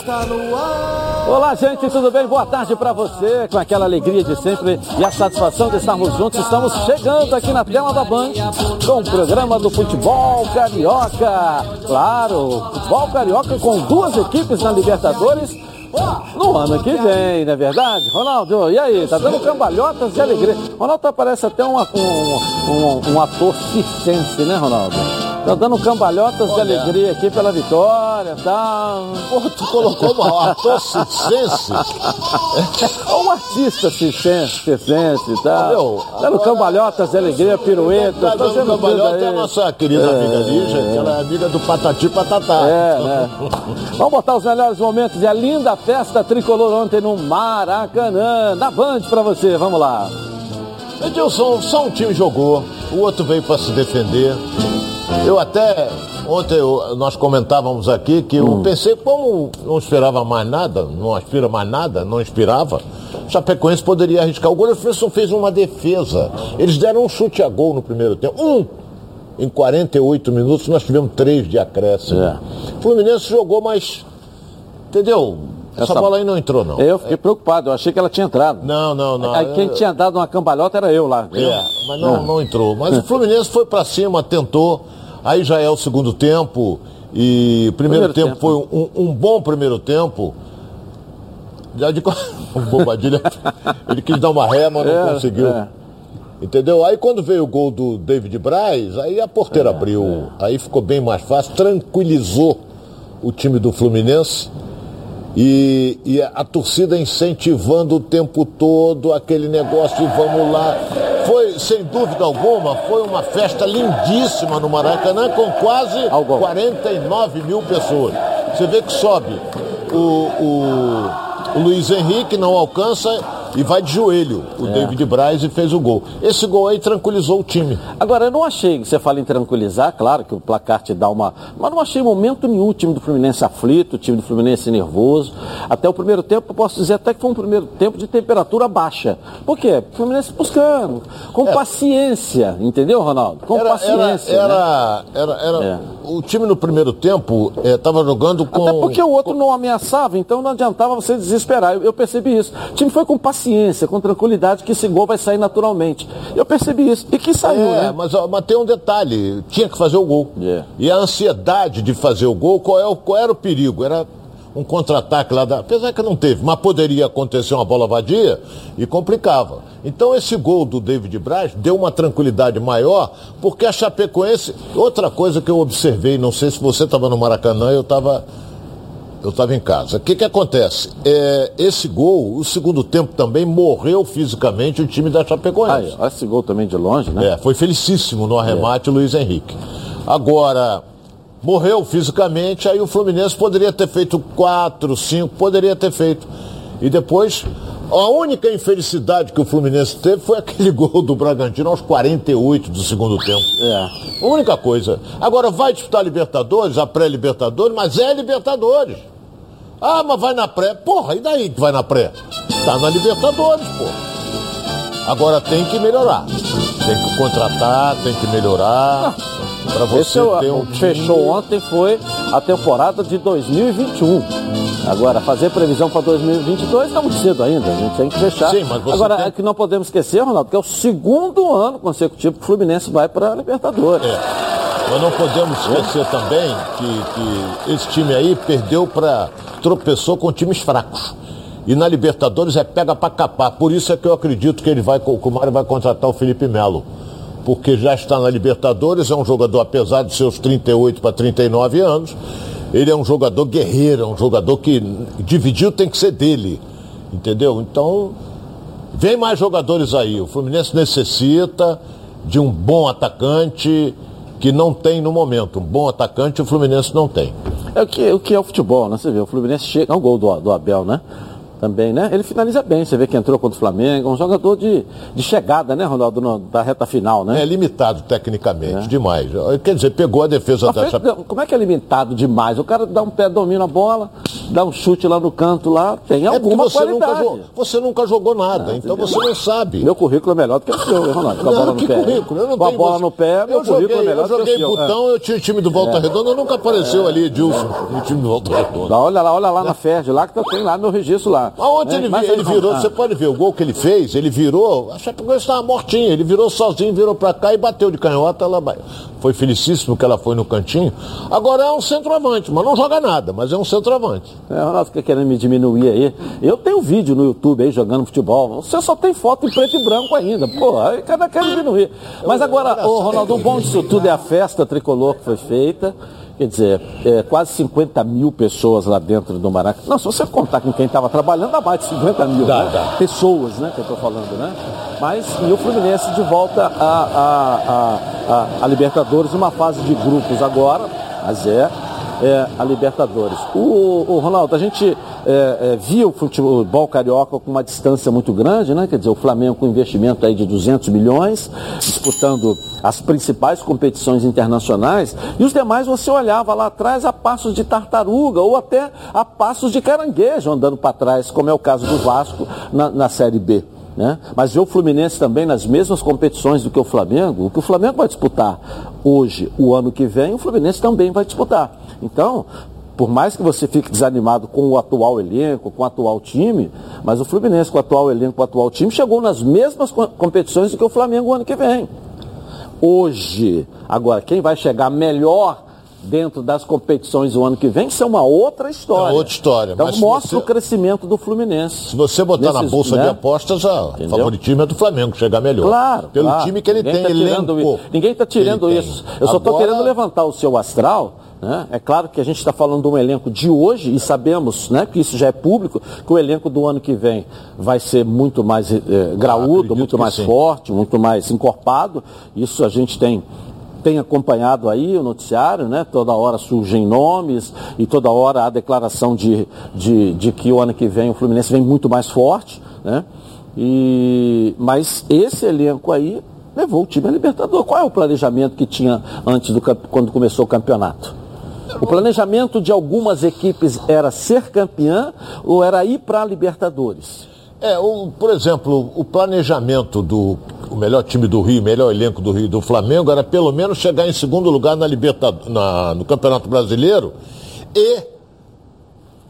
está no ar. Olá, gente, tudo bem? Boa tarde para você. Com aquela alegria de sempre e a satisfação de estarmos juntos, estamos chegando aqui na tela da Band com o programa do futebol carioca. Claro, futebol carioca com duas equipes na Libertadores no ano que vem, não é verdade? Ronaldo, e aí? Tá dando cambalhotas de alegria. Ronaldo parece até um, um, um, ator circense, né, Ronaldo? Tá dando cambalhotas de alegria aqui pela vitória, tá? Porra, tu colocou um ator circense? Ou um artista circense, circense, tá? Meu, dando cambalhotas de alegria, pirueta. Tá dando cambalhota é a nossa querida é, amiga Lígia, é. que ela é amiga do Patati Patatá. É, né? Vamos botar os melhores momentos e a linda festa tricolor ontem no Maracanã. Na Band pra você, vamos lá. Edilson, só um time jogou, o outro veio para se defender. Eu até ontem eu, nós comentávamos aqui que eu hum. pensei, como não esperava mais nada, não aspira mais nada, não inspirava, Chapecoense poderia arriscar. O goleiro Fresson fez uma defesa. Eles deram um chute a gol no primeiro tempo. Um! Em 48 minutos nós tivemos três de acréscimo. É. Fluminense jogou, mas. Entendeu? Essa, Essa bola aí não entrou, não. Eu fiquei preocupado, eu achei que ela tinha entrado. Não, não, não. Aí quem tinha dado uma cambalhota era eu lá. É, mas não, não entrou. Mas o Fluminense foi para cima, tentou. Aí já é o segundo tempo. E o primeiro, primeiro tempo, tempo, foi um, um, bom primeiro tempo. Já de o Bobadilha, ele quis dar uma ré, mas não é, conseguiu. É. Entendeu? Aí quando veio o gol do David Braz, aí a porteira é, abriu. É. Aí ficou bem mais fácil, tranquilizou o time do Fluminense. E, e, a torcida incentivando o tempo todo aquele negócio de vamos lá. Foi, sem dúvida alguma, foi uma festa lindíssima no Maracanã com quase 49 mil pessoas. Você vê que sobe o, o, o Luiz Henrique, não alcança e vai de joelho o é. David Braz e fez o gol. Esse gol aí tranquilizou o time. Agora, eu não achei, você fala em tranquilizar, claro que o placar te dá uma. Mas não achei momento nenhum o time do Fluminense aflito, o time do Fluminense nervoso. Até o primeiro tempo, posso dizer até que foi um primeiro tempo de temperatura baixa. Por quê? O Fluminense buscando, com é. paciência, entendeu, Ronaldo? Com era, paciência. Era, né? era, era, é. O time no primeiro tempo estava eh, jogando com. Até porque o outro não ameaçava, então não adiantava você desesperar. Eu, eu percebi isso. O time foi com paciência paciência, com tranquilidade, que esse gol vai sair naturalmente. Eu percebi isso. E que saiu, é, né? Mas, mas tem um detalhe, tinha que fazer o gol. Yeah. E a ansiedade de fazer o gol, qual, é o, qual era o perigo? Era um contra-ataque lá da. Apesar que não teve, mas poderia acontecer uma bola vadia e complicava. Então esse gol do David Braz deu uma tranquilidade maior, porque a Chapecoense. Outra coisa que eu observei, não sei se você estava no Maracanã, eu estava eu estava em casa. O que, que acontece? É, esse gol, o segundo tempo também morreu fisicamente o time da Chapecoense. Ah, esse gol também de longe, né? É, foi felicíssimo no arremate é. o Luiz Henrique. Agora, morreu fisicamente, aí o Fluminense poderia ter feito quatro, cinco, poderia ter feito. E depois, a única infelicidade que o Fluminense teve foi aquele gol do Bragantino aos 48 do segundo tempo. É. A única coisa. Agora vai disputar Libertadores, a pré-Libertadores, mas é Libertadores. Ah, mas vai na pré. Porra, e daí que vai na pré? Tá na Libertadores, porra. Agora tem que melhorar. Tem que contratar, tem que melhorar. Para você é ter um. O que fechou ontem foi a temporada de 2021. Agora, fazer previsão para 2022 está muito cedo ainda, a gente tem que fechar. Sim, mas você Agora, tem... é que não podemos esquecer, Ronaldo, que é o segundo ano consecutivo que o Fluminense vai para a Libertadores. É. Mas não podemos esquecer também que, que esse time aí perdeu para tropeçou com times fracos. E na Libertadores é pega para capar. Por isso é que eu acredito que ele vai, que o Mário vai contratar o Felipe Melo. Porque já está na Libertadores, é um jogador, apesar de seus 38 para 39 anos, ele é um jogador guerreiro, é um jogador que dividiu tem que ser dele. Entendeu? Então, vem mais jogadores aí. O Fluminense necessita de um bom atacante que não tem no momento. Um bom atacante o Fluminense não tem. É o que, o que é o futebol, né? Você vê, o Fluminense chega. É um gol do, do Abel, né? Também, né? Ele finaliza bem, você vê que entrou contra o Flamengo, um jogador de, de chegada, né, Ronaldo, no, da reta final, né? É limitado tecnicamente, é. demais. Quer dizer, pegou a defesa da Como é que é limitado demais? O cara dá um pé, domina a bola, dá um chute lá no canto lá, tem é alguma você qualidade. Nunca jogou, você nunca jogou nada, ah, então você não sabe. Meu currículo é melhor do que o seu, Ronaldo. Com a bola no pé. Currículo? Eu não com a bola você... no pé, meu eu currículo joguei, é melhor do que o seu. Eu joguei botão, é. eu tinha o time do Volta é. Redonda, nunca apareceu ali, Edilson, no time do Volta Redonda. Olha lá, olha lá na Ferd, lá que eu tenho lá meu registro lá. Aonde ele, ele virou, você pode ver o gol que ele fez, ele virou, a Chapecoense estava mortinha, ele virou sozinho, virou para cá e bateu de canhota, ela foi felicíssimo que ela foi no cantinho. Agora é um centroavante, mas não joga nada, mas é um centroavante. É, Ronaldo fica querendo me diminuir aí. Eu tenho vídeo no YouTube aí jogando futebol. Você só tem foto em preto e branco ainda. Pô, aí cada quer diminuir. Mas agora, ô, Ronaldo, o bom disso tudo é a festa tricolor que foi feita. Quer dizer, é, quase 50 mil pessoas lá dentro do Maracanã. Não, se você contar com quem estava trabalhando, dá mais de 50 mil dá, né? dá. pessoas, né, que eu estou falando, né? Mas, e o Fluminense de volta a, a, a, a, a Libertadores, uma fase de grupos agora, mas é é, a Libertadores. O, o, Ronaldo, a gente é, é, viu o futebol carioca com uma distância muito grande, né? Quer dizer, o Flamengo com investimento aí de 200 milhões, disputando as principais competições internacionais, e os demais você olhava lá atrás a passos de tartaruga ou até a passos de caranguejo andando para trás, como é o caso do Vasco na, na Série B. Né? Mas ver o Fluminense também nas mesmas competições do que o Flamengo, o que o Flamengo vai disputar hoje, o ano que vem, o Fluminense também vai disputar. Então, por mais que você fique desanimado com o atual elenco, com o atual time, mas o Fluminense com o atual elenco, com o atual time, chegou nas mesmas competições do que o Flamengo o ano que vem. Hoje, agora, quem vai chegar melhor dentro das competições o ano que vem, isso é uma outra história. É outra história. Então mostra você, o crescimento do Fluminense. Se você botar nesses, na bolsa né? de apostas, o favoritismo é do Flamengo, chegar melhor. Claro. Pelo claro. time que ele Ninguém tem, tá elenco. Ninguém está tirando isso. Eu só estou querendo levantar o seu astral. Né? É claro que a gente está falando de um elenco de hoje e sabemos né, que isso já é público, que o elenco do ano que vem vai ser muito mais eh, graúdo, muito mais sim. forte, muito mais encorpado. Isso a gente tem tem acompanhado aí o noticiário, né? Toda hora surgem nomes e toda hora há declaração de, de, de que o ano que vem o Fluminense vem muito mais forte, né? E, mas esse elenco aí levou o time a Libertador. Qual é o planejamento que tinha antes do quando começou o campeonato? O planejamento de algumas equipes era ser campeã ou era ir para a Libertadores? É, o, por exemplo, o planejamento do o melhor time do Rio, melhor elenco do Rio do Flamengo era pelo menos chegar em segundo lugar na Libertad na, no Campeonato Brasileiro e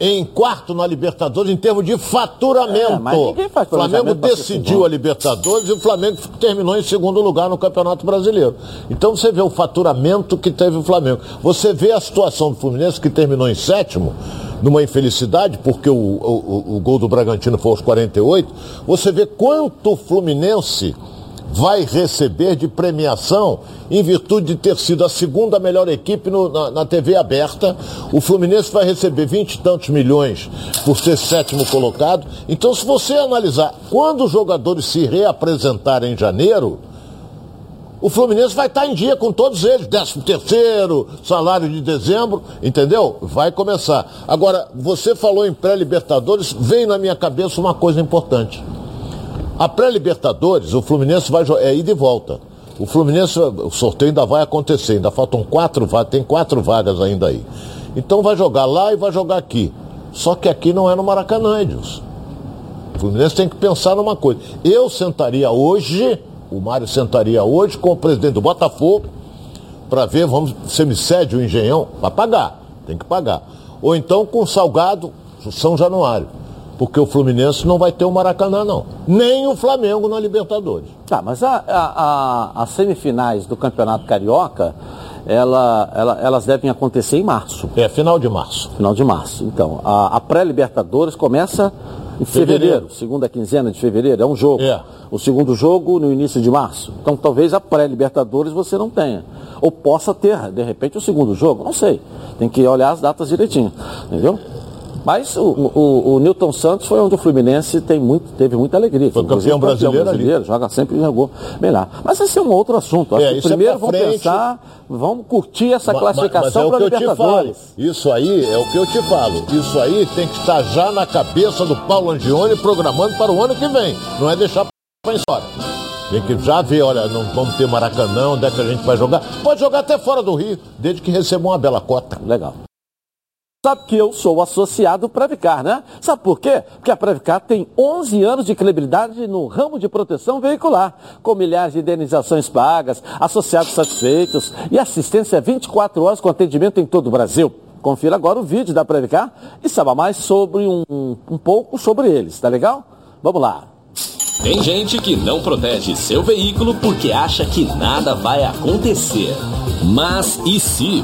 em quarto na Libertadores em termos de faturamento. É, faz o Flamengo decidiu a Libertadores e o Flamengo terminou em segundo lugar no Campeonato Brasileiro. Então você vê o faturamento que teve o Flamengo. Você vê a situação do Fluminense que terminou em sétimo, numa infelicidade, porque o, o, o gol do Bragantino foi aos 48. Você vê quanto o Fluminense vai receber de premiação em virtude de ter sido a segunda melhor equipe no, na, na, TV aberta. O Fluminense vai receber vinte e tantos milhões por ser sétimo colocado. Então, se você analisar quando os jogadores se reapresentarem em janeiro, o Fluminense vai estar em dia com todos eles, décimo terceiro, salário de dezembro, entendeu? Vai começar. Agora, você falou em pré-libertadores, veio na minha cabeça uma coisa importante. A pré-Libertadores, o Fluminense vai é ida e volta. O Fluminense, o sorteio ainda vai acontecer, ainda faltam quatro vagas, tem quatro vagas ainda aí. Então vai jogar lá e vai jogar aqui. Só que aqui não é no Maracanã, Edilson. O Fluminense tem que pensar numa coisa. Eu sentaria hoje, o Mário sentaria hoje com o presidente do Botafogo, para ver, vamos, você me cede o engenhão? Vai pagar, tem que pagar. Ou então com o Salgado, São Januário porque o Fluminense não vai ter o Maracanã, não. Nem o Flamengo na Libertadores. Tá, mas a, a, a, as semifinais do Campeonato Carioca, ela, ela, elas devem acontecer em março. É, final de março. Final de março. Então, a, pré-Libertadores começa em fevereiro, fevereiro, segunda quinzena de fevereiro, é um jogo. É. O segundo jogo no início de março. Então, talvez a pré-Libertadores você não tenha. Ou possa ter, de repente, o segundo jogo, não sei. Tem que olhar as datas direitinho, entendeu? Mas o, o, o, Newton Santos foi onde o Fluminense tem muito, teve muita alegria. Foi campeão brasileiro, brasileiro joga sempre jogou lá. Mas esse é um outro assunto. Acho é, que é primeiro é vamos pensar, vamos curtir essa mas, classificação para a Libertadores. Isso aí é o que eu te falo. Isso aí tem que estar já na cabeça do Paulo Angione programando para o ano que vem. Não é deixar para história. Tem que já ver, olha, não vamos ter Maracanã, onde é que a gente vai jogar. Pode jogar até fora do Rio, desde que receba uma bela cota. Legal. Sabe que eu sou associado Previcar, né? Sabe por quê? Porque a Previcar tem 11 anos de credibilidade no ramo de proteção veicular, com milhares de indenizações pagas, associados satisfeitos e assistência 24 horas com atendimento em todo o Brasil. Confira agora o vídeo da Previcar e saiba mais sobre um, um pouco sobre eles, tá legal? Vamos lá. Tem gente que não protege seu veículo porque acha que nada vai acontecer. Mas e se?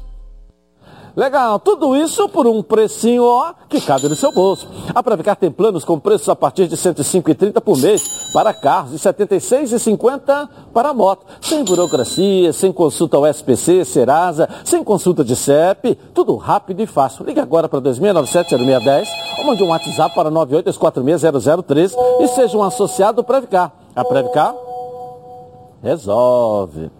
Legal, tudo isso por um precinho ó, que cabe no seu bolso. A Previcar tem planos com preços a partir de R$ 105,30 por mês para carros e R$ 76,50 para moto. Sem burocracia, sem consulta ao SPC, Serasa, sem consulta de CEP, tudo rápido e fácil. Ligue agora para 2697-0610 ou mande um WhatsApp para 982460013 e seja um associado Previcar. A Previcar resolve.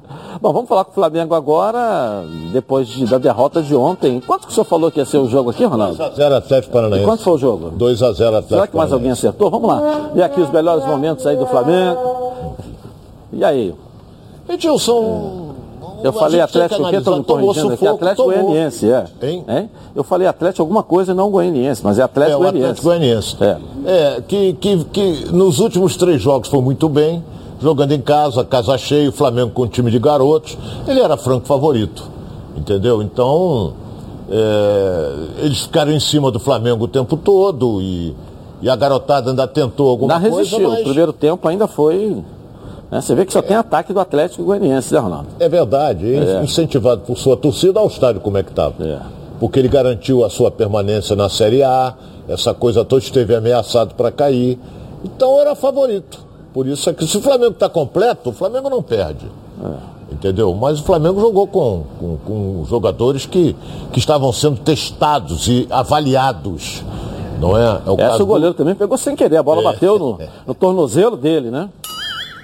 Bom, vamos falar com o Flamengo agora, depois de, da derrota de ontem. Quanto que o senhor falou que ia ser o jogo aqui, Ronaldo? 2x0 Atlético Paranaense. E quanto foi o jogo? 2x0 Atlético Será que mais alguém acertou? Vamos lá. E aqui os melhores momentos aí do Flamengo. E aí? Edilson... É. Eu falei Atlético, o que estão corrigindo aqui? Atlético Goianiense, é. Hein? Hein? Eu falei Atlético alguma coisa, não Goianiense, mas é Atlético é, Goianiense. Atlético Goianiense. É, é que, que, que nos últimos três jogos foi muito bem jogando em casa, casa cheia, o Flamengo com um time de garotos, ele era franco favorito, entendeu? Então, é, eles ficaram em cima do Flamengo o tempo todo e, e a garotada ainda tentou alguma ainda coisa, resistiu. Mas... O primeiro tempo ainda foi... Né? Você vê que só é. tem ataque do Atlético Goianiense, né, Ronaldo? É verdade, é. incentivado por sua torcida ao estádio como é que estava. É. Porque ele garantiu a sua permanência na Série A, essa coisa toda esteve ameaçado para cair. Então era favorito. Por isso é que se o Flamengo está completo, o Flamengo não perde. É. Entendeu? Mas o Flamengo jogou com, com, com, jogadores que, que estavam sendo testados e avaliados. Não é? é o, Essa o goleiro do... também pegou sem querer, a bola é. bateu no, no tornozelo dele, né?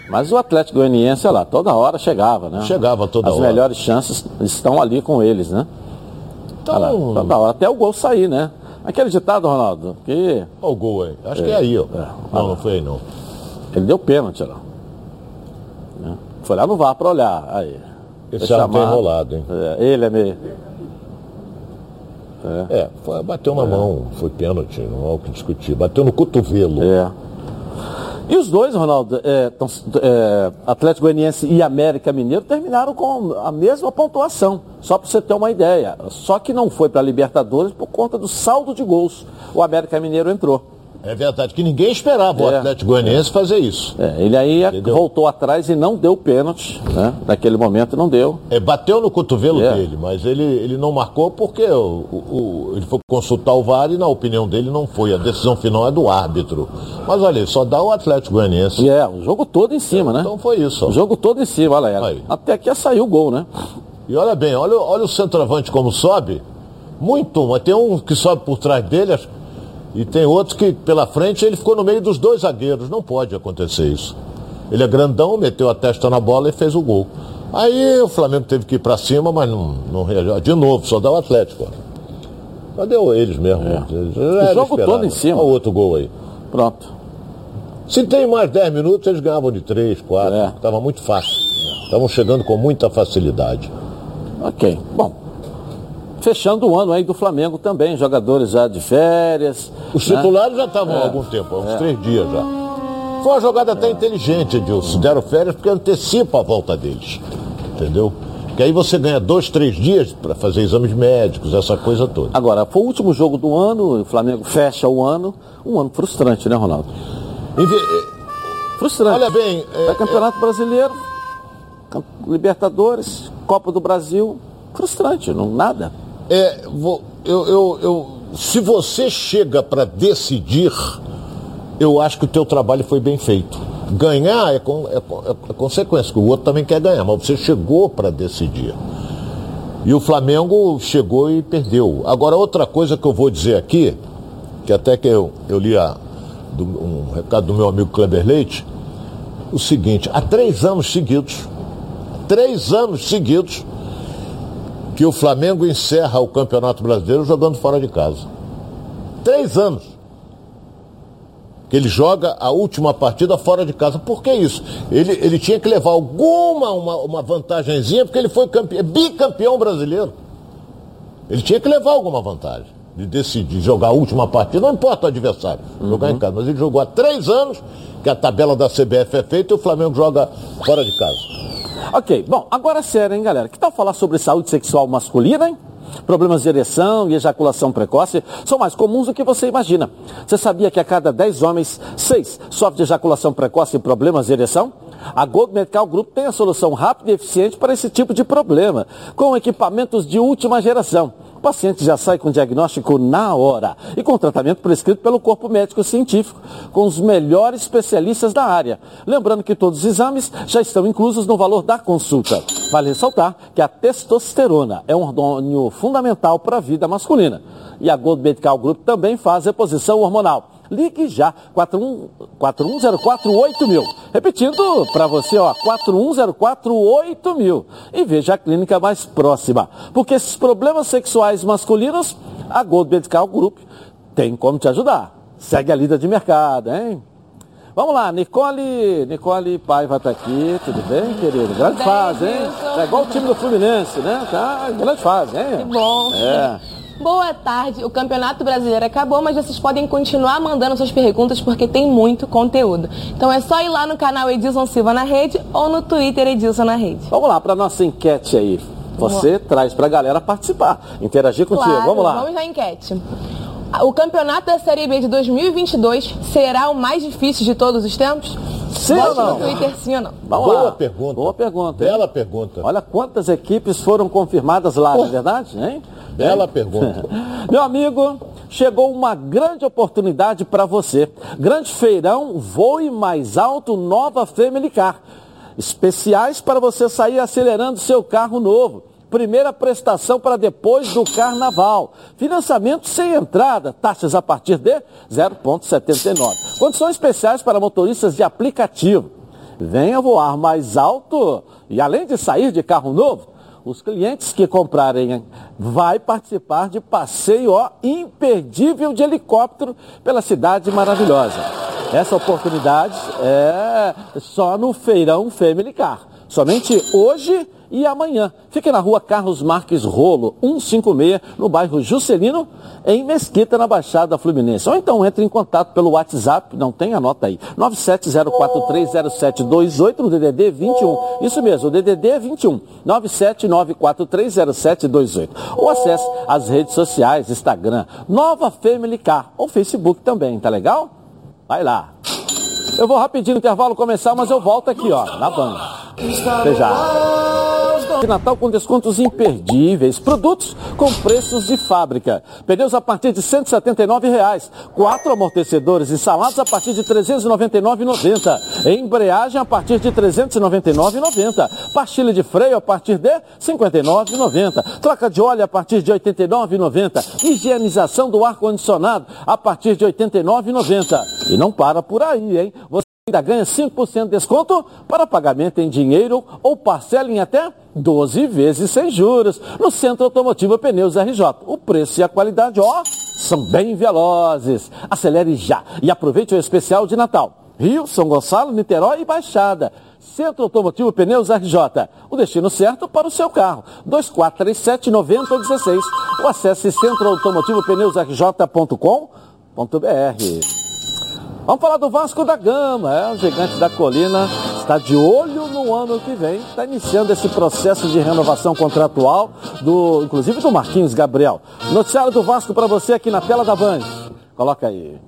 Mas o Atlético Goianiense, lá, toda hora chegava, né? Chegava toda As hora. As melhores chances estão ali com eles, né? Então... Lá, toda hora, até o gol sair, né? Aquele ditado, Ronaldo, que... Olha o gol aí. Acho é, que é aí, ó. É. Não, não foi aí, não. Ele deu pênalti lá. Né? Foi lá no VAR para olhar. Aí. Esse já tem enrolado, hein? É, ele é meio. É, é foi, bateu na é. mão, foi pênalti, não há o que discutir. Bateu no cotovelo. É. E os dois, Ronaldo, é, tão, é, Atlético Goianiense e América Mineiro, terminaram com a mesma pontuação, só para você ter uma ideia. Só que não foi para a Libertadores por conta do saldo de gols. O América Mineiro entrou. É verdade, que ninguém esperava é, o Atlético Goianiense é. fazer isso. É, ele aí Entendeu? voltou atrás e não deu pênalti, né? Naquele momento não deu. É, bateu no cotovelo é. dele, mas ele, ele não marcou porque o, o, ele foi consultar o VAR e na opinião dele não foi. A decisão final é do árbitro. Mas olha, só dá o Atlético Goianiense. É, o jogo todo em cima, né? Então foi isso. Ó. O jogo todo em cima, olha aí. Até aqui saiu o gol, né? E olha bem, olha, olha o centroavante como sobe. Muito, mas tem um que sobe por trás dele, acho e tem outros que pela frente ele ficou no meio dos dois zagueiros. Não pode acontecer isso. Ele é grandão, meteu a testa na bola e fez o gol. Aí o Flamengo teve que ir para cima, mas não, não reagiu. De novo, só dá o Atlético. Cadê eles mesmo? É. O jogo todo em cima. Olha o outro gol aí. Pronto. Se tem mais 10 minutos, eles ganhavam de 3, 4. É. Estava muito fácil. Estavam chegando com muita facilidade. Ok. Bom, fechando o ano aí do Flamengo também, jogadores já de férias. Os né? titulares já estavam é. há algum tempo, há uns é. três dias já. Foi uma jogada até inteligente, Edilson. Deram férias porque antecipa a volta deles. Entendeu? Que aí você ganha dois, três dias para fazer exames médicos, essa coisa toda. Agora, foi o último jogo do ano, o Flamengo fecha o ano. Um ano frustrante, né, Ronaldo? Frustrante. Olha bem. É, é Campeonato é... Brasileiro, Libertadores, Copa do Brasil, frustrante, não nada. É, eu, eu, eu, se você chega para decidir, eu acho que o teu trabalho foi bem feito. Ganhar é, com, é, é consequência, que o outro também quer ganhar, mas você chegou para decidir. E o Flamengo chegou e perdeu. Agora, outra coisa que eu vou dizer aqui, que até que eu, eu li a, do, um recado do meu amigo Kleber Leite, o seguinte, há três anos seguidos, três anos seguidos, que o Flamengo encerra o Campeonato Brasileiro jogando fora de casa. Três anos. Que ele joga a última partida fora de casa. Por que isso? Ele, ele tinha que levar alguma uma, uma vantagenzinha, porque ele foi campeão, bicampeão brasileiro. Ele tinha que levar alguma vantagem de decidir jogar a última partida, não importa o adversário, uhum. jogar em casa. Mas ele jogou há três anos, que a tabela da CBF é feita, e o Flamengo joga fora de casa. Ok, bom, agora sério, hein, galera? Que tal falar sobre saúde sexual masculina, hein? Problemas de ereção e ejaculação precoce são mais comuns do que você imagina. Você sabia que a cada 10 homens, 6 sofrem de ejaculação precoce e problemas de ereção? A Gold Medical Group tem a solução rápida e eficiente para esse tipo de problema, com equipamentos de última geração o paciente já sai com diagnóstico na hora e com tratamento prescrito pelo corpo médico científico, com os melhores especialistas da área. Lembrando que todos os exames já estão inclusos no valor da consulta. Vale ressaltar que a testosterona é um hormônio fundamental para a vida masculina. E a Gold Medical Group também faz reposição hormonal. Ligue já, 41048000. Repetindo para você, ó, 41048000. E veja a clínica mais próxima. Porque esses problemas sexuais masculinos, a Gold Medical Group tem como te ajudar. Segue a lida de mercado, hein? Vamos lá, Nicole, Nicole Paiva está aqui, tudo bem, querido? Grande fase, hein? É igual o time do Fluminense, né? Tá, grande fase, hein? Que bom. É. Boa tarde. O Campeonato Brasileiro acabou, mas vocês podem continuar mandando suas perguntas porque tem muito conteúdo. Então é só ir lá no canal Edilson Silva na rede ou no Twitter Edilson na rede. Vamos lá para nossa enquete aí. Você Boa. traz para a galera participar, interagir contigo. Claro, vamos lá. Vamos na enquete. O campeonato da Série B de 2022 será o mais difícil de todos os tempos? Sim ou não? No Twitter, sim ou não? Vamos Boa lá. pergunta. Boa pergunta. Bela hein? pergunta. Olha quantas equipes foram confirmadas lá, oh. não é verdade? Hein? Bela pergunta. Meu amigo, chegou uma grande oportunidade para você. Grande feirão, voe mais alto, nova Family Car. Especiais para você sair acelerando seu carro novo. Primeira prestação para depois do carnaval. Financiamento sem entrada, taxas a partir de 0,79. Condições especiais para motoristas de aplicativo. Venha voar mais alto e além de sair de carro novo, os clientes que comprarem vai participar de passeio ó, imperdível de helicóptero pela cidade maravilhosa. Essa oportunidade é só no Feirão Family Car. Somente hoje e amanhã. Fique na rua Carlos Marques Rolo, 156, no bairro Juscelino, em Mesquita, na Baixada Fluminense. Ou então entre em contato pelo WhatsApp, não tem, anota aí, 970430728 no DDD 21. Isso mesmo, o DDD 21, 979430728. Ou acesse as redes sociais, Instagram, Nova Family Car, ou Facebook também, tá legal? Vai lá. Eu vou rapidinho no intervalo começar, mas eu volto aqui, ó, na banda. Até. De Natal com descontos imperdíveis. Produtos com preços de fábrica. Pneus a partir de 179 reais. Quatro amortecedores instalados a partir de R$ 399,90. Embreagem a partir de R$ 399,90. Pastilha de freio a partir de R$ 59,90. Troca de óleo a partir de R$ 89,90. Higienização do ar-condicionado a partir de R$ 89,90. E não para por aí, hein? Você ainda ganha 5% de desconto para pagamento em dinheiro ou parcela em até 12 vezes sem juros no Centro Automotivo Pneus RJ. O preço e a qualidade, ó, são bem velozes. Acelere já e aproveite o especial de Natal. Rio, São Gonçalo, Niterói e Baixada. Centro Automotivo Pneus RJ. O destino certo para o seu carro. 2437-9016. Ou acesse centroautomotivopneusrj.com.br. Vamos falar do Vasco da Gama, é, o gigante da colina está de olho no ano que vem, está iniciando esse processo de renovação contratual, do, inclusive do Marquinhos Gabriel. Noticiário do Vasco para você aqui na tela da Band. Coloca aí.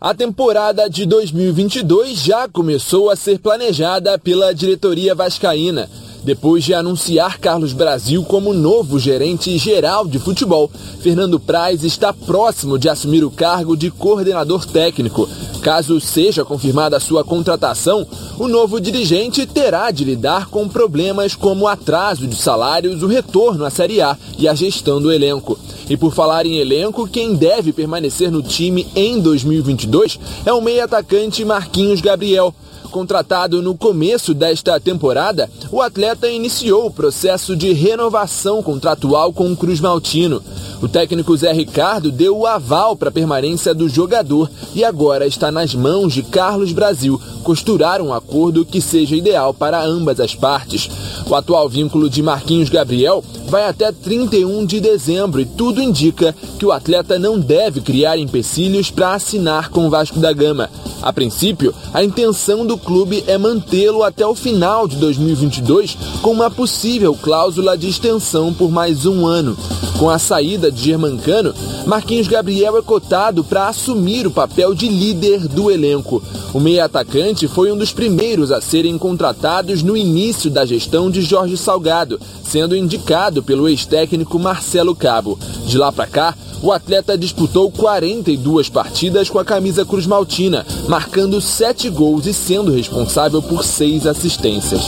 A temporada de 2022 já começou a ser planejada pela diretoria vascaína. Depois de anunciar Carlos Brasil como novo gerente geral de futebol, Fernando Praz está próximo de assumir o cargo de coordenador técnico. Caso seja confirmada a sua contratação, o novo dirigente terá de lidar com problemas como o atraso de salários, o retorno à Série A e a gestão do elenco. E por falar em elenco, quem deve permanecer no time em 2022 é o meio-atacante Marquinhos Gabriel. Contratado no começo desta temporada, o atleta iniciou o processo de renovação contratual com o Cruz Maltino. O técnico Zé Ricardo deu o aval para a permanência do jogador e agora está nas mãos de Carlos Brasil costurar um acordo que seja ideal para ambas as partes. O atual vínculo de Marquinhos Gabriel vai até 31 de dezembro e tudo indica que o atleta não deve criar empecilhos para assinar com o Vasco da Gama. A princípio, a intenção do clube é mantê-lo até o final de 2022 com uma possível cláusula de extensão por mais um ano. Com a saída de Germancano, Marquinhos Gabriel é cotado para assumir o papel de líder do elenco. O meia-atacante foi um dos primeiros a serem contratados no início da gestão de Jorge Salgado, sendo indicado pelo ex-técnico Marcelo Cabo. De lá para cá, o atleta disputou 42 partidas com a camisa Cruz Maltina, marcando 7 gols e sendo responsável por 6 assistências.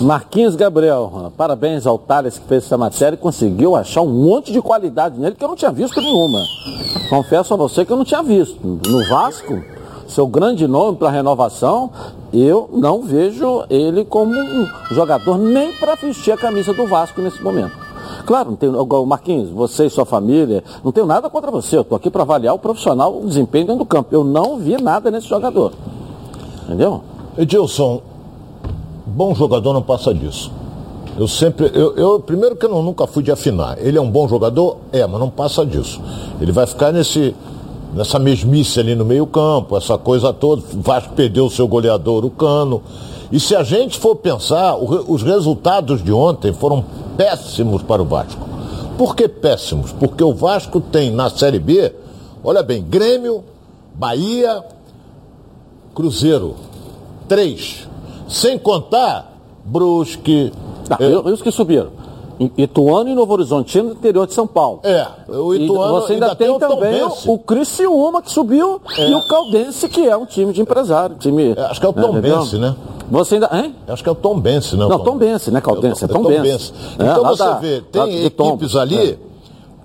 Marquinhos Gabriel, parabéns ao Thales que fez essa matéria e conseguiu achar um monte de qualidade nele que eu não tinha visto nenhuma. Confesso a você que eu não tinha visto. No Vasco, seu grande nome para renovação, eu não vejo ele como um jogador nem para vestir a camisa do Vasco nesse momento. Claro, não tenho, Marquinhos, você e sua família, não tenho nada contra você. Eu estou aqui para avaliar o profissional, o desempenho dentro do campo. Eu não vi nada nesse jogador. Entendeu? Edilson, bom jogador não passa disso. Eu sempre, eu, eu primeiro que eu nunca fui de afinar. Ele é um bom jogador? É, mas não passa disso. Ele vai ficar nesse, nessa mesmice ali no meio campo, essa coisa toda. O Vasco perdeu o seu goleador, o Cano. E se a gente for pensar, os resultados de ontem foram péssimos para o Vasco. Por que péssimos? Porque o Vasco tem na Série B, olha bem, Grêmio, Bahia, Cruzeiro. Três. Sem contar Brusque. Ah, e os que subiram. Ituano e Novo Horizontino no interior de São Paulo. É, o Ituano e você ainda, ainda tem, tem também o, o Criciúma que subiu é. e o Caldense que é um time de empresário. Time, é, acho que é o Tom né, Bense, né? Você ainda. Hein? Acho que é o Tom Bense, não? Não, Tom, Tom Bense, né, Caldense? É, Tom, Tom Bense. Bense. É, então você da, vê, tem equipes ali. É.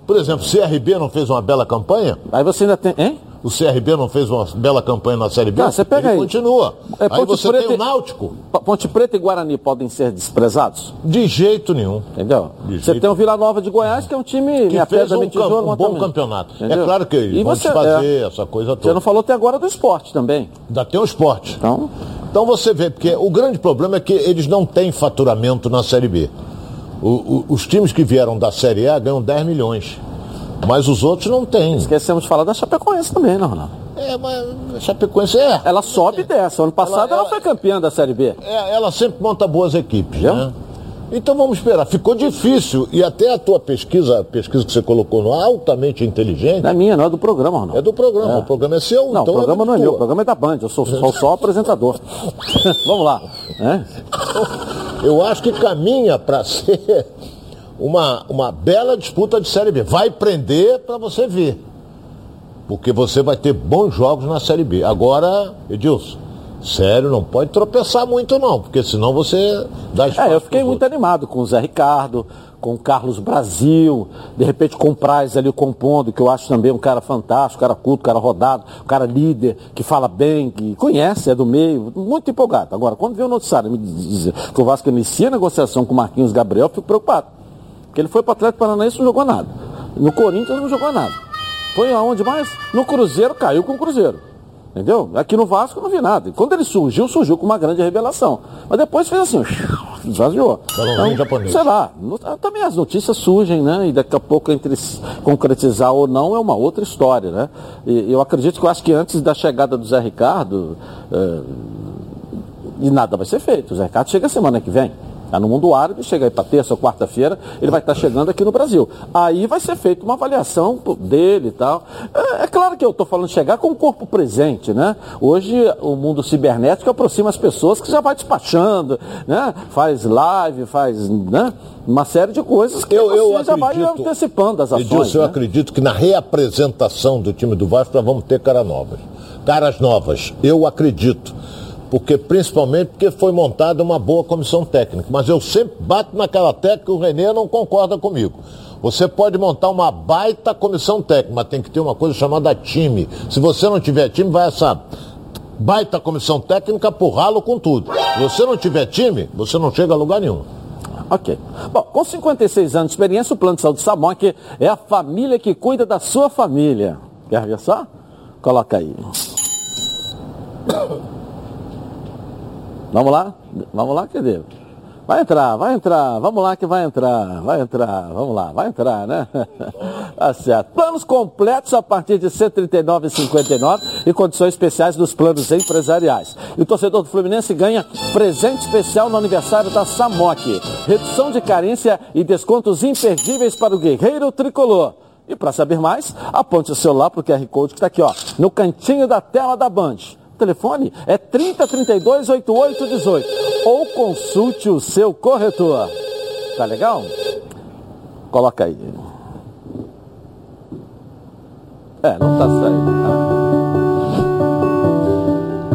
Por exemplo, CRB não fez uma bela campanha? Aí você ainda tem. Hein? O CRB não fez uma bela campanha na Série B? Ah, você pega aí. continua. É, aí você Preta, tem o Náutico. Ponte Preta e Guarani podem ser desprezados? De jeito nenhum. Entendeu? De você tem o Vila Nova de Goiás, que é um time que fez um, tijolo, um bom também. campeonato. É Entendeu? É claro que eles vão você, fazer é, essa coisa toda. Você não falou até agora do esporte também. Ainda tem o esporte. Então... Então você vê, porque o grande problema é que eles não têm faturamento na Série B. O, o, os times que vieram da Série A ganham 10 milhões. Mas os outros não têm. Esquecemos de falar da Chapecoense também, não, Ronaldo? É, mas a Chapecoense é. Ela sobe e desce. Ano passado ela, ela, ela, foi campeã da Série B. É, ela sempre monta boas equipes, né? Então vamos esperar. Ficou difícil e até a tua pesquisa, a pesquisa que você colocou no altamente inteligente. Não é minha, não é do programa, Ronaldo. É do programa. É. O programa é seu. Não, então o programa é não é meu. O programa é da Band. Eu sou, sou só apresentador. vamos lá. É? Eu acho que caminha para ser uma, uma bela disputa de Série B. Vai prender para você ver. Porque você vai ter bons jogos na Série B. Agora, Edilson, sério, não pode tropeçar muito não, porque senão você dá espaço. É, eu fiquei muito outros. animado com o Zé Ricardo, com o Carlos Brasil, de repente com o Praz ali compondo, que eu acho também um cara fantástico, um cara culto, um cara rodado, um cara líder, que fala bem, que conhece, é do meio, muito empolgado. Agora, quando vê o noticiário me dizer que o Vasco inicia a negociação com o Marquinhos Gabriel, eu fico preocupado. Porque ele foi para o Atlético Paranaense e não jogou nada. No Corinthians não jogou nada. Foi aonde mais? No Cruzeiro caiu com o Cruzeiro. Entendeu? Aqui no Vasco não vi nada. Quando ele surgiu, surgiu com uma grande revelação. Mas depois fez assim, esvaziou. Então, sei lá, também as notícias surgem, né? E daqui a pouco entre concretizar ou não é uma outra história, né? E eu acredito que eu acho que antes da chegada do Zé Ricardo, é, e nada vai ser feito. O Zé Ricardo chega semana que vem. Tá no mundo árabe, chega aí para terça ou quarta-feira, ele vai estar tá chegando aqui no Brasil. Aí vai ser feita uma avaliação dele e tal. É, é claro que eu estou falando chegar com o corpo presente, né? Hoje o mundo cibernético aproxima as pessoas que já vai despachando, né? Faz live, faz, né? Uma série de coisas que eu, eu já vai antecipando as ações. Edilson, né? eu acredito que na reapresentação do time do Vasco nós vamos ter caras novas. Caras novas, eu acredito porque principalmente porque foi montada uma boa comissão técnica. Mas eu sempre bato naquela tecla que o Renê não concorda comigo. Você pode montar uma baita comissão técnica, mas tem que ter uma coisa chamada time. Se você não tiver time, vai essa baita comissão técnica porrá-lo com tudo. Se você não tiver time, você não chega a lugar nenhum. Ok. Bom, com 56 anos de experiência, o Plano de Saúde Samok é a família que cuida da sua família. Quer ver só? Coloca aí. Vamos lá? Vamos lá, cadê? Vai entrar, vai entrar, vamos lá que vai entrar, vai entrar, vamos lá, vai entrar, né? tá certo. Planos completos a partir de R$ 139,59 e condições especiais dos planos empresariais. E o torcedor do Fluminense ganha presente especial no aniversário da Samok. Redução de carência e descontos imperdíveis para o guerreiro tricolor. E para saber mais, aponte o celular para o QR Code que está aqui, ó, no cantinho da tela da Band telefone é 3032 8818 ou consulte o seu corretor. Tá legal? Coloca aí. É, não tá saindo.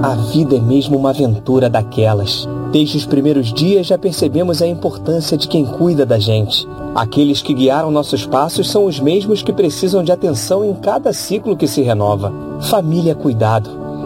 A vida é mesmo uma aventura daquelas. Desde os primeiros dias já percebemos a importância de quem cuida da gente. Aqueles que guiaram nossos passos são os mesmos que precisam de atenção em cada ciclo que se renova. Família Cuidado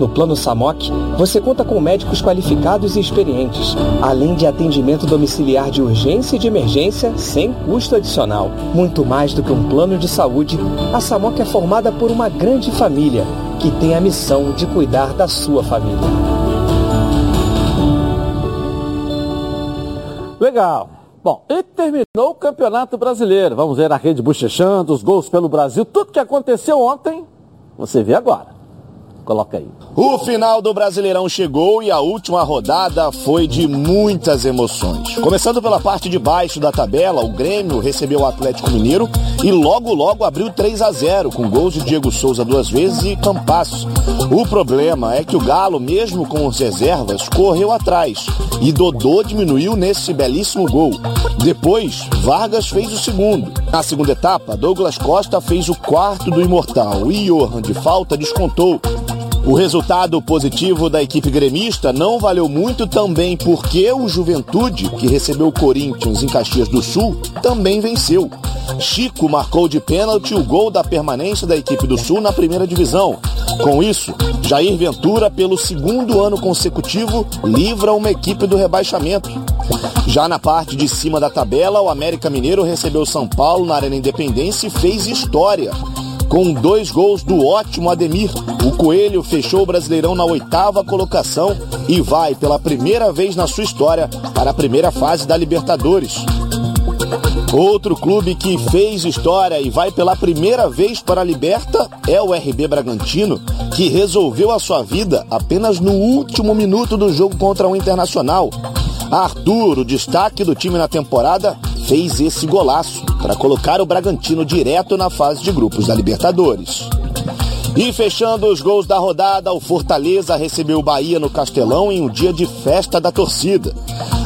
No Plano Samok, você conta com médicos qualificados e experientes, além de atendimento domiciliar de urgência e de emergência sem custo adicional. Muito mais do que um plano de saúde, a Samok é formada por uma grande família que tem a missão de cuidar da sua família. Legal. Bom, e terminou o Campeonato Brasileiro. Vamos ver a rede bochechando, os gols pelo Brasil, tudo que aconteceu ontem, você vê agora. Coloca aí. O final do Brasileirão chegou e a última rodada foi de muitas emoções. Começando pela parte de baixo da tabela, o Grêmio recebeu o Atlético Mineiro e logo logo abriu 3 a 0 com gols de Diego Souza duas vezes e Campasso. O problema é que o Galo, mesmo com as reservas, correu atrás e Dodô diminuiu nesse belíssimo gol. Depois, Vargas fez o segundo. Na segunda etapa, Douglas Costa fez o quarto do Imortal e Johan de falta descontou. O resultado positivo da equipe gremista não valeu muito também porque o Juventude, que recebeu o Corinthians em Caxias do Sul, também venceu. Chico marcou de pênalti o gol da permanência da equipe do Sul na primeira divisão. Com isso, Jair Ventura, pelo segundo ano consecutivo, livra uma equipe do rebaixamento. Já na parte de cima da tabela, o América Mineiro recebeu São Paulo na Arena Independência e fez história com dois gols do ótimo Ademir. O Coelho fechou o Brasileirão na oitava colocação e vai pela primeira vez na sua história para a primeira fase da Libertadores. Outro clube que fez história e vai pela primeira vez para a Liberta é o RB Bragantino, que resolveu a sua vida apenas no último minuto do jogo contra o Internacional. Arthur, o destaque do time na temporada, fez esse golaço para colocar o Bragantino direto na fase de grupos da Libertadores. E fechando os gols da rodada, o Fortaleza recebeu o Bahia no Castelão em um dia de festa da torcida.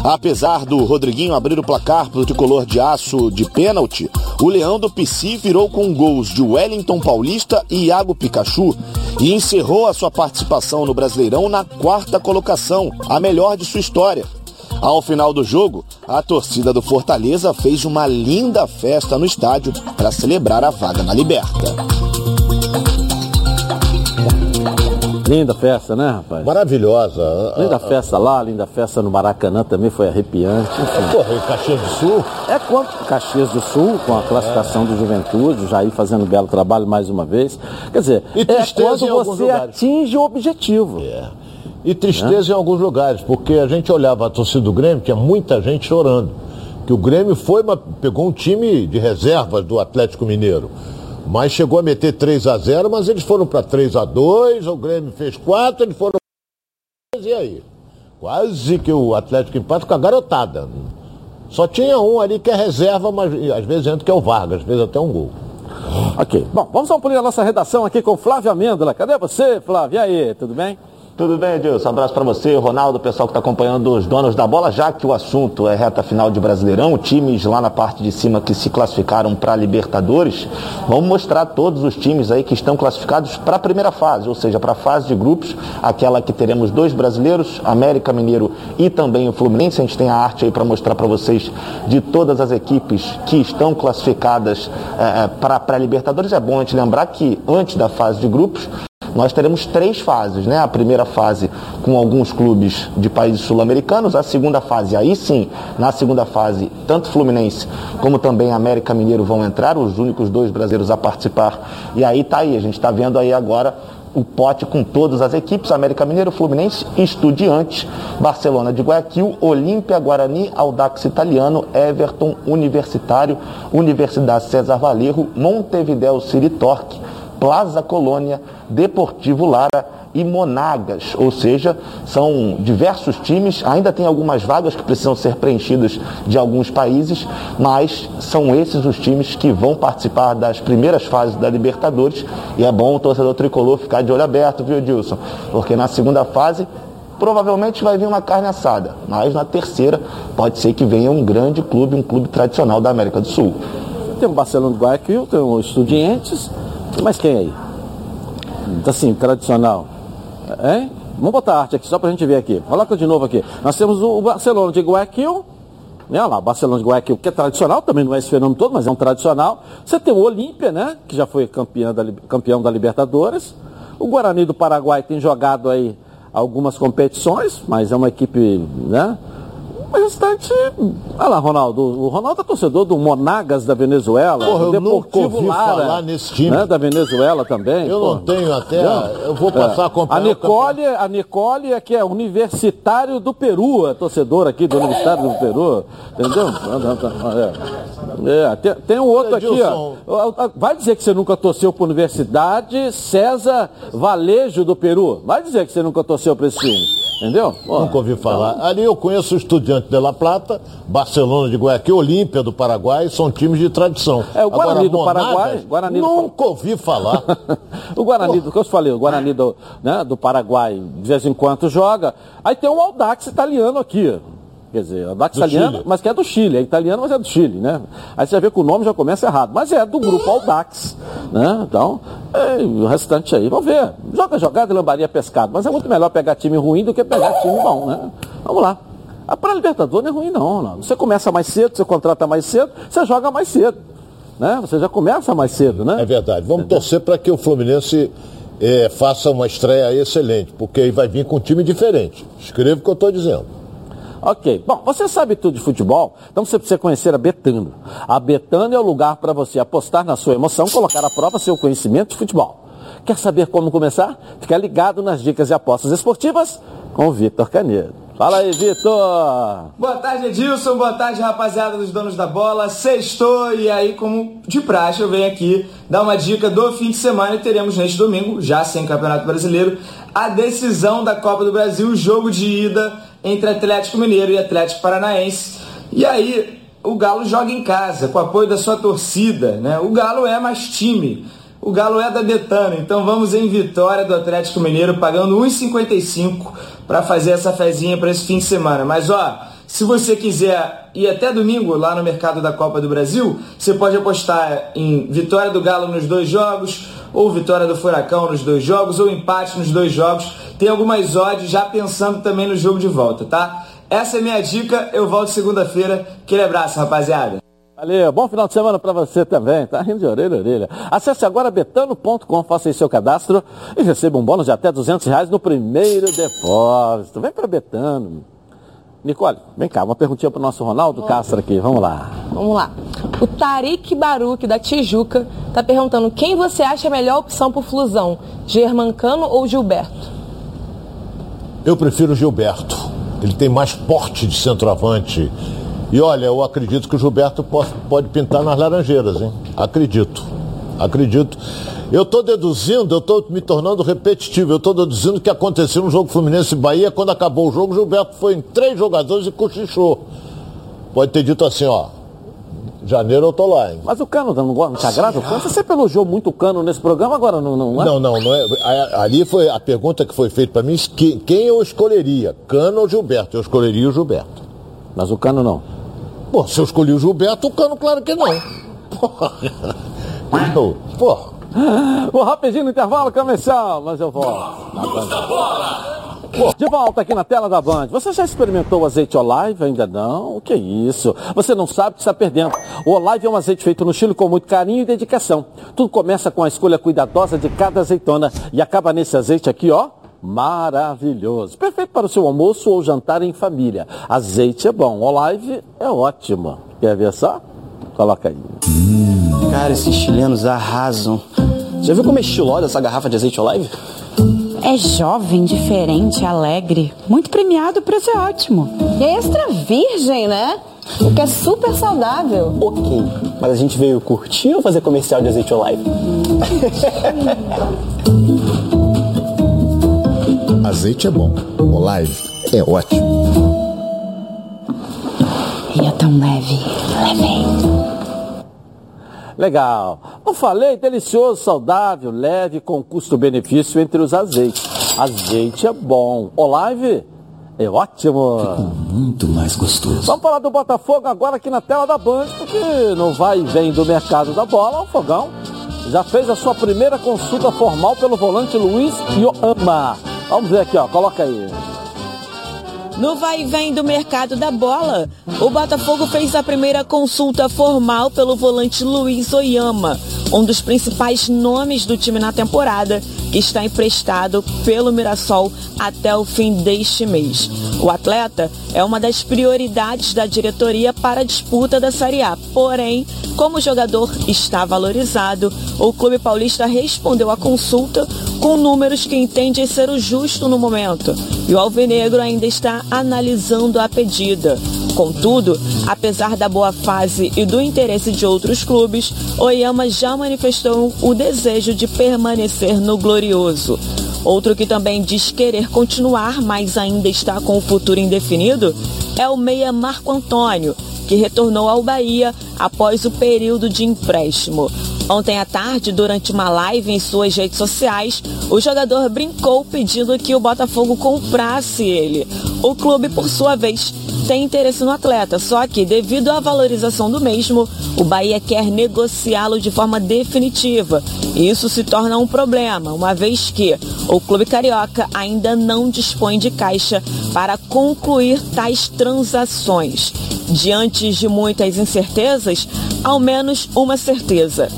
Apesar do Rodriguinho abrir o placar para tricolor de aço de pênalti, o Leão do Pici virou com gols de Wellington Paulista e Iago Pikachu e encerrou a sua participação no Brasileirão na quarta colocação, a melhor de sua história. Ao final do jogo, a torcida do Fortaleza fez uma linda festa no estádio para celebrar a vaga na Liberta. Linda festa, né, rapaz? Maravilhosa. Linda festa lá, linda festa no Maracanã também foi arrepiante. Enfim. Porra, e Caxias do Sul? É quanto Caxias do Sul, com a classificação é. do Juventude, o Jair fazendo um belo trabalho mais uma vez. Quer dizer, é quando você atinge o objetivo. É. E tristeza é. em alguns lugares, porque a gente olhava a torcida do Grêmio, tinha muita gente chorando. Que o Grêmio foi, pegou um time de reservas do Atlético Mineiro. Mas chegou a meter 3 a 0 mas eles foram para 3 a 2 o Grêmio fez 4, eles foram e aí? Quase que o Atlético empata com a garotada. Só tinha um ali que é reserva, mas às vezes entra que é o Vargas, às vezes até um gol. Ok. Bom, vamos ampliar a nossa redação aqui com Flávio Amêndola. Cadê você, Flávio? E aí, tudo bem? Tudo bem, Edilson? Um abraço para você, Ronaldo, o pessoal que está acompanhando os donos da bola, já que o assunto é reta final de Brasileirão, times lá na parte de cima que se classificaram para Libertadores. Vamos mostrar todos os times aí que estão classificados para a primeira fase, ou seja, para a fase de grupos, aquela que teremos dois brasileiros, América Mineiro e também o Fluminense. A gente tem a arte aí para mostrar para vocês de todas as equipes que estão classificadas é, para a Libertadores. É bom a gente lembrar que antes da fase de grupos, nós teremos três fases, né? A primeira fase com alguns clubes de países sul-americanos, a segunda fase, aí sim, na segunda fase, tanto Fluminense como também América Mineiro vão entrar, os únicos dois brasileiros a participar. E aí tá aí, a gente está vendo aí agora o pote com todas as equipes, América Mineiro, Fluminense, Estudiantes, Barcelona de Guayaquil, Olímpia, Guarani, Audax Italiano, Everton, Universitário, Universidade César Valerro, Montevideo City Torque, Plaza Colônia, Deportivo Lara e Monagas, ou seja, são diversos times, ainda tem algumas vagas que precisam ser preenchidas de alguns países, mas são esses os times que vão participar das primeiras fases da Libertadores e é bom o torcedor tricolor ficar de olho aberto, viu, Dilson? Porque na segunda fase provavelmente vai vir uma carne assada, mas na terceira pode ser que venha um grande clube, um clube tradicional da América do Sul. Tem o Barcelona do Guayaquil, tem o Estudiantes, mas quem aí? Assim, tradicional. Hein? Vamos botar arte aqui só para a gente ver aqui. Coloca de novo aqui. Nós temos o Barcelona de Guayaquil. Né? Olha lá, o Barcelona de Guayaquil, que é tradicional, também não é esse fenômeno todo, mas é um tradicional. Você tem o Olímpia, né? Que já foi campeão da, campeão da Libertadores. O Guarani do Paraguai tem jogado aí algumas competições, mas é uma equipe, né? O restante. Olha lá, Ronaldo. O Ronaldo é torcedor do Monagas da Venezuela. Porra, eu Deportivo nunca ouvi Lara, falar nesse time. Né, da Venezuela também. Eu porra. não tenho até. Eu vou passar é. a acompanhar. A Nicole, a Nicole é que é universitário do Peru, é torcedor aqui do Universitário do Peru. Entendeu? É. é tem, tem, um outro aqui, ó. Vai dizer que você nunca torceu para a Universidade César Valejo do Peru. Vai dizer que você nunca torceu para esse time. Entendeu? Nunca ouvi falar. Ali eu conheço o Estudiante de La Plata, Barcelona de Guayaquil, Olímpia do Paraguai, são times de tradição. É, o Guarani Agora, do Paraguai. Guarani nunca do... ouvi falar. o Guarani, do que eu falei, o Guarani do, né, do Paraguai, de vez em quando joga. Aí tem o Aldax italiano aqui. Quer dizer, Audax italiano, Chile. mas que é do Chile, é italiano, mas é do Chile, né? Aí você já vê que o nome já começa errado, mas é do grupo Audax, né? Então, é, o restante aí, vamos ver. Joga jogada e lambaria pescado, mas é muito melhor pegar time ruim do que pegar time bom, né? Vamos lá. A para Libertadores não é ruim não, não. Você começa mais cedo, você contrata mais cedo, você joga mais cedo. Né? Você já começa mais cedo, né? É verdade. Vamos torcer para que o Fluminense é, faça uma estreia excelente, porque aí vai vir com um time diferente. Escreva o que eu estou dizendo. Ok. Bom, você sabe tudo de futebol, então você precisa conhecer a Betano. A Betano é o lugar para você apostar na sua emoção, colocar à prova seu conhecimento de futebol. Quer saber como começar? Fica ligado nas dicas de apostas esportivas com o Vitor Canedo. Fala aí, Vitor! Boa tarde, Edilson. Boa tarde, rapaziada dos donos da bola. Sextou e aí, como de praxe, eu venho aqui dar uma dica do fim de semana e teremos neste domingo, já sem Campeonato Brasileiro, a decisão da Copa do Brasil, o jogo de ida entre Atlético Mineiro e Atlético Paranaense. E aí o Galo joga em casa, com apoio da sua torcida. Né? O Galo é mais time. O Galo é da Betano, então vamos em vitória do Atlético Mineiro, pagando 1,55 para fazer essa fezinha para esse fim de semana. Mas ó, se você quiser ir até domingo lá no mercado da Copa do Brasil, você pode apostar em vitória do Galo nos dois jogos, ou vitória do Furacão nos dois jogos, ou empate nos dois jogos. Tem algumas odds já pensando também no jogo de volta, tá? Essa é minha dica, eu volto segunda-feira. Aquele abraço, rapaziada. Valeu, bom final de semana para você também, tá rindo de orelha a orelha. Acesse agora betano.com, faça aí seu cadastro e receba um bônus de até 200 reais no primeiro depósito. Vem para Betano. Nicole, vem cá, uma perguntinha para o nosso Ronaldo Castro aqui, vamos lá. Vamos lá. O Tarik Baruque, da Tijuca, está perguntando quem você acha a melhor opção para o Flusão, Germancano ou Gilberto? Eu prefiro o Gilberto. Ele tem mais porte de centroavante. E olha, eu acredito que o Gilberto pode, pode pintar nas laranjeiras, hein? Acredito. Acredito. Eu estou deduzindo, eu estou me tornando repetitivo, eu estou deduzindo o que aconteceu no jogo Fluminense e Bahia, quando acabou o jogo, o Gilberto foi em três jogadores e cochichou. Pode ter dito assim, ó, janeiro eu tô lá, hein? Mas o Cano não, não te agrada? Você sempre elogiou muito o Cano nesse programa, agora não, não é? Não, não, não é. Ali foi a pergunta que foi feita para mim, que, quem eu escolheria, Cano ou Gilberto? Eu escolheria o Gilberto. Mas o Cano não. Pô, se eu escolhi o Gilberto, o Cano, claro que não. Porra. Porra. Vou rapidinho no intervalo comercial, mas eu volto. De volta aqui na tela da Band. Você já experimentou o azeite Olive? Ainda não? O que é isso? Você não sabe o que está perdendo. O Olive é um azeite feito no Chile com muito carinho e dedicação. Tudo começa com a escolha cuidadosa de cada azeitona e acaba nesse azeite aqui, ó. Maravilhoso. Perfeito para o seu almoço ou jantar em família. Azeite é bom, Olive é ótimo. Quer ver só? Coloca aí. Hum, cara, esses chilenos arrasam. Já viu como é estilosa essa garrafa de azeite Olive? É jovem, diferente, alegre. Muito premiado, o preço é ótimo. E é extra virgem, né? O que é super saudável. Ok, mas a gente veio curtir ou fazer comercial de azeite Olive? azeite é bom, Olive é ótimo. E é tão leve, leve. Legal. Não falei? Delicioso, saudável, leve, com custo-benefício entre os azeites. Azeite é bom. Olive é ótimo. Ficou muito mais gostoso. Vamos falar do Botafogo agora aqui na tela da Band, porque não vai e vem do mercado da bola, o Fogão já fez a sua primeira consulta formal pelo volante Luiz Ioama. Vamos ver aqui, ó, coloca aí. No vai e vem do mercado da bola, o Botafogo fez a primeira consulta formal pelo volante Luiz Oyama, um dos principais nomes do time na temporada, que está emprestado pelo Mirassol até o fim deste mês. O atleta é uma das prioridades da diretoria para a disputa da Série A. Porém, como o jogador está valorizado, o clube paulista respondeu à consulta com números que entende ser o justo no momento. E o Alvinegro ainda está analisando a pedida. Contudo, apesar da boa fase e do interesse de outros clubes, Oyama já manifestou o desejo de permanecer no Glorioso. Outro que também diz querer continuar, mas ainda está com o futuro indefinido, é o meia Marco Antônio, que retornou ao Bahia após o período de empréstimo. Ontem à tarde, durante uma live em suas redes sociais, o jogador brincou pedindo que o Botafogo comprasse ele. O clube, por sua vez, tem interesse no atleta, só que, devido à valorização do mesmo, o Bahia quer negociá-lo de forma definitiva. E isso se torna um problema, uma vez que o clube carioca ainda não dispõe de caixa para concluir tais transações. Diante de muitas incertezas, ao menos uma certeza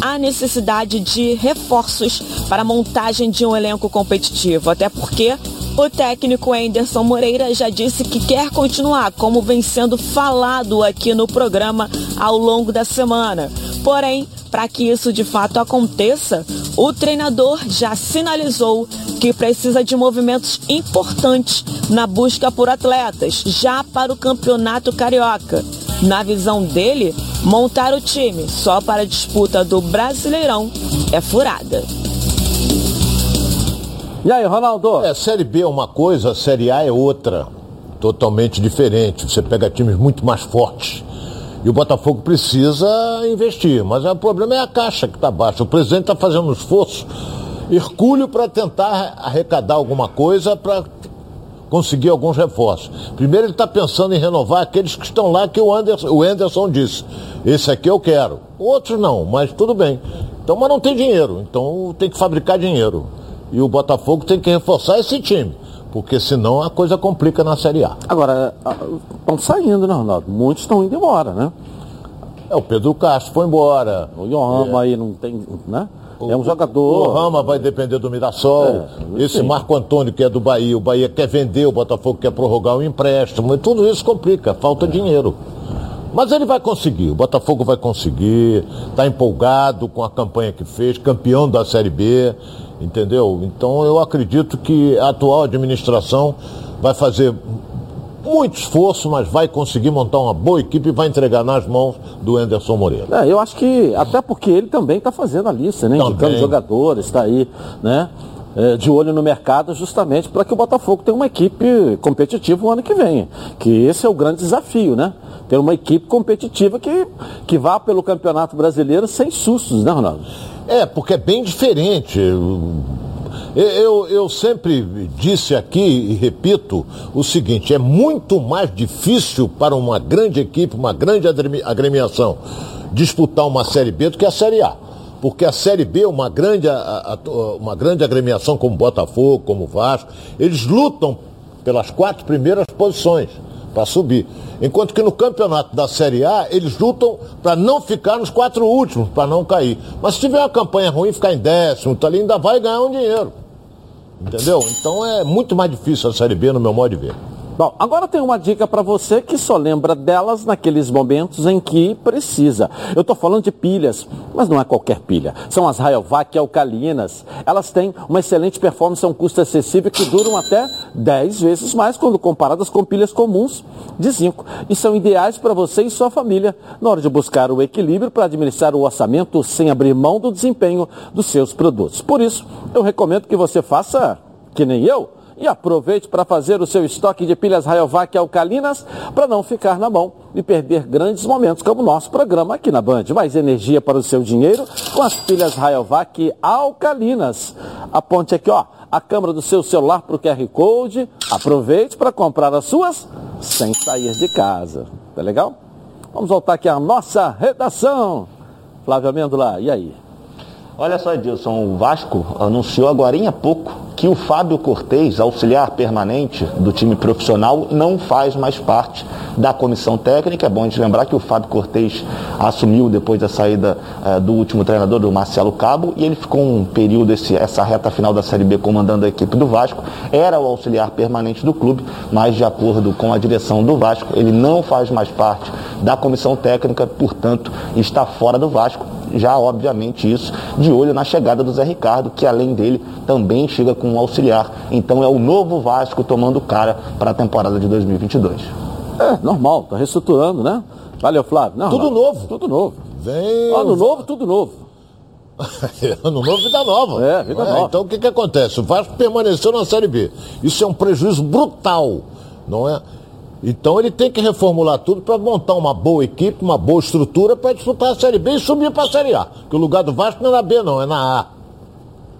há necessidade de reforços para a montagem de um elenco competitivo, até porque o técnico Anderson Moreira já disse que quer continuar, como vem sendo falado aqui no programa ao longo da semana. Porém, para que isso de fato aconteça, o treinador já sinalizou que precisa de movimentos importantes na busca por atletas, já para o campeonato carioca. Na visão dele, montar o time só para a disputa do Brasileirão é furada. E aí, Ronaldo? É, Série B é uma coisa, a Série A é outra. Totalmente diferente. Você pega times muito mais fortes. E o Botafogo precisa investir. Mas o problema é a caixa que está baixa. O presidente está fazendo um esforço hercúleo para tentar arrecadar alguma coisa para conseguir alguns reforços. Primeiro ele está pensando em renovar aqueles que estão lá que o Anderson, o Anderson disse. Esse aqui eu quero. Outros não, mas tudo bem. Então, mas não tem dinheiro. Então tem que fabricar dinheiro. E o Botafogo tem que reforçar esse time. Porque senão a coisa complica na Série A. Agora, estão saindo, né, Ronaldo? Muitos estão indo embora, né? É, o Pedro Castro foi embora. O Johan é. aí não tem, né? O, é um jogador. O Rama vai depender do Mirassol. É, Esse sim. Marco Antônio, que é do Bahia, o Bahia quer vender, o Botafogo quer prorrogar o empréstimo. E tudo isso complica, falta dinheiro. Mas ele vai conseguir, o Botafogo vai conseguir, está empolgado com a campanha que fez, campeão da Série B, entendeu? Então eu acredito que a atual administração vai fazer muito esforço, mas vai conseguir montar uma boa equipe e vai entregar nas mãos do Anderson Moreira. É, eu acho que, até porque ele também está fazendo a lista, né? Indicando jogadores, está aí, né? É, de olho no mercado justamente para que o Botafogo tenha uma equipe competitiva o ano que vem. Que esse é o grande desafio, né? Ter uma equipe competitiva que, que vá pelo Campeonato Brasileiro sem sustos, né, Ronaldo? É, porque é bem diferente. Eu, eu, sempre disse aqui e repito o seguinte: é muito mais difícil para uma grande equipe, uma grande agremiação, disputar uma Série B do que a Série A. Porque a Série B, uma grande, uma grande agremiação como Botafogo, como Vasco, eles lutam pelas quatro primeiras posições para subir. Enquanto que no campeonato da Série A, eles lutam para não ficar nos quatro últimos, para não cair. Mas se tiver uma campanha ruim, ficar em décimo, tá ali, ainda vai ganhar um dinheiro. Entendeu? Então é muito mais difícil a Série B, no meu modo de ver. Bom, agora tem uma dica para você que só lembra delas naqueles momentos em que precisa. Eu estou falando de pilhas, mas não é qualquer pilha. São as Rayovac alcalinas. Elas têm uma excelente performance a um custo acessível que duram até 10 vezes mais quando comparadas com pilhas comuns de zinco. E são ideais para você e sua família na hora de buscar o equilíbrio para administrar o orçamento sem abrir mão do desempenho dos seus produtos. Por isso, eu recomendo que você faça que nem eu e aproveite para fazer o seu estoque de pilhas Rayovac alcalinas para não ficar na mão e perder grandes momentos como o nosso programa aqui na Band. Mais energia para o seu dinheiro com as pilhas Rayovac alcalinas. Aponte aqui, ó, a câmera do seu celular para o QR Code. Aproveite para comprar as suas sem sair de casa. Tá legal? Vamos voltar aqui à nossa redação. Flávio Amêndola, e aí? Olha só, Edilson, o Vasco anunciou agora há pouco que o Fábio Cortez, auxiliar permanente do time profissional, não faz mais parte da comissão técnica. É bom a gente lembrar que o Fábio Cortez assumiu depois da saída eh, do último treinador, do Marcelo Cabo, e ele ficou um período, esse, essa reta final da Série B, comandando a equipe do Vasco. Era o auxiliar permanente do clube, mas de acordo com a direção do Vasco, ele não faz mais parte da comissão técnica, portanto, está fora do Vasco já obviamente isso de olho na chegada do Zé Ricardo, que além dele também chega com um auxiliar. Então é o novo Vasco tomando cara para a temporada de 2022. É, normal, tá reestruturando, né? Valeu, Flávio. Não, tudo não. novo. Tudo novo. Vem. Ano novo, tudo novo. ano novo, vida nova. É, vida é, nova. Então o que, que acontece? O Vasco permaneceu na Série B. Isso é um prejuízo brutal, não é? Então ele tem que reformular tudo para montar uma boa equipe, uma boa estrutura para disputar a Série B e subir para a Série A. Porque o lugar do Vasco não é na B, não, é na A.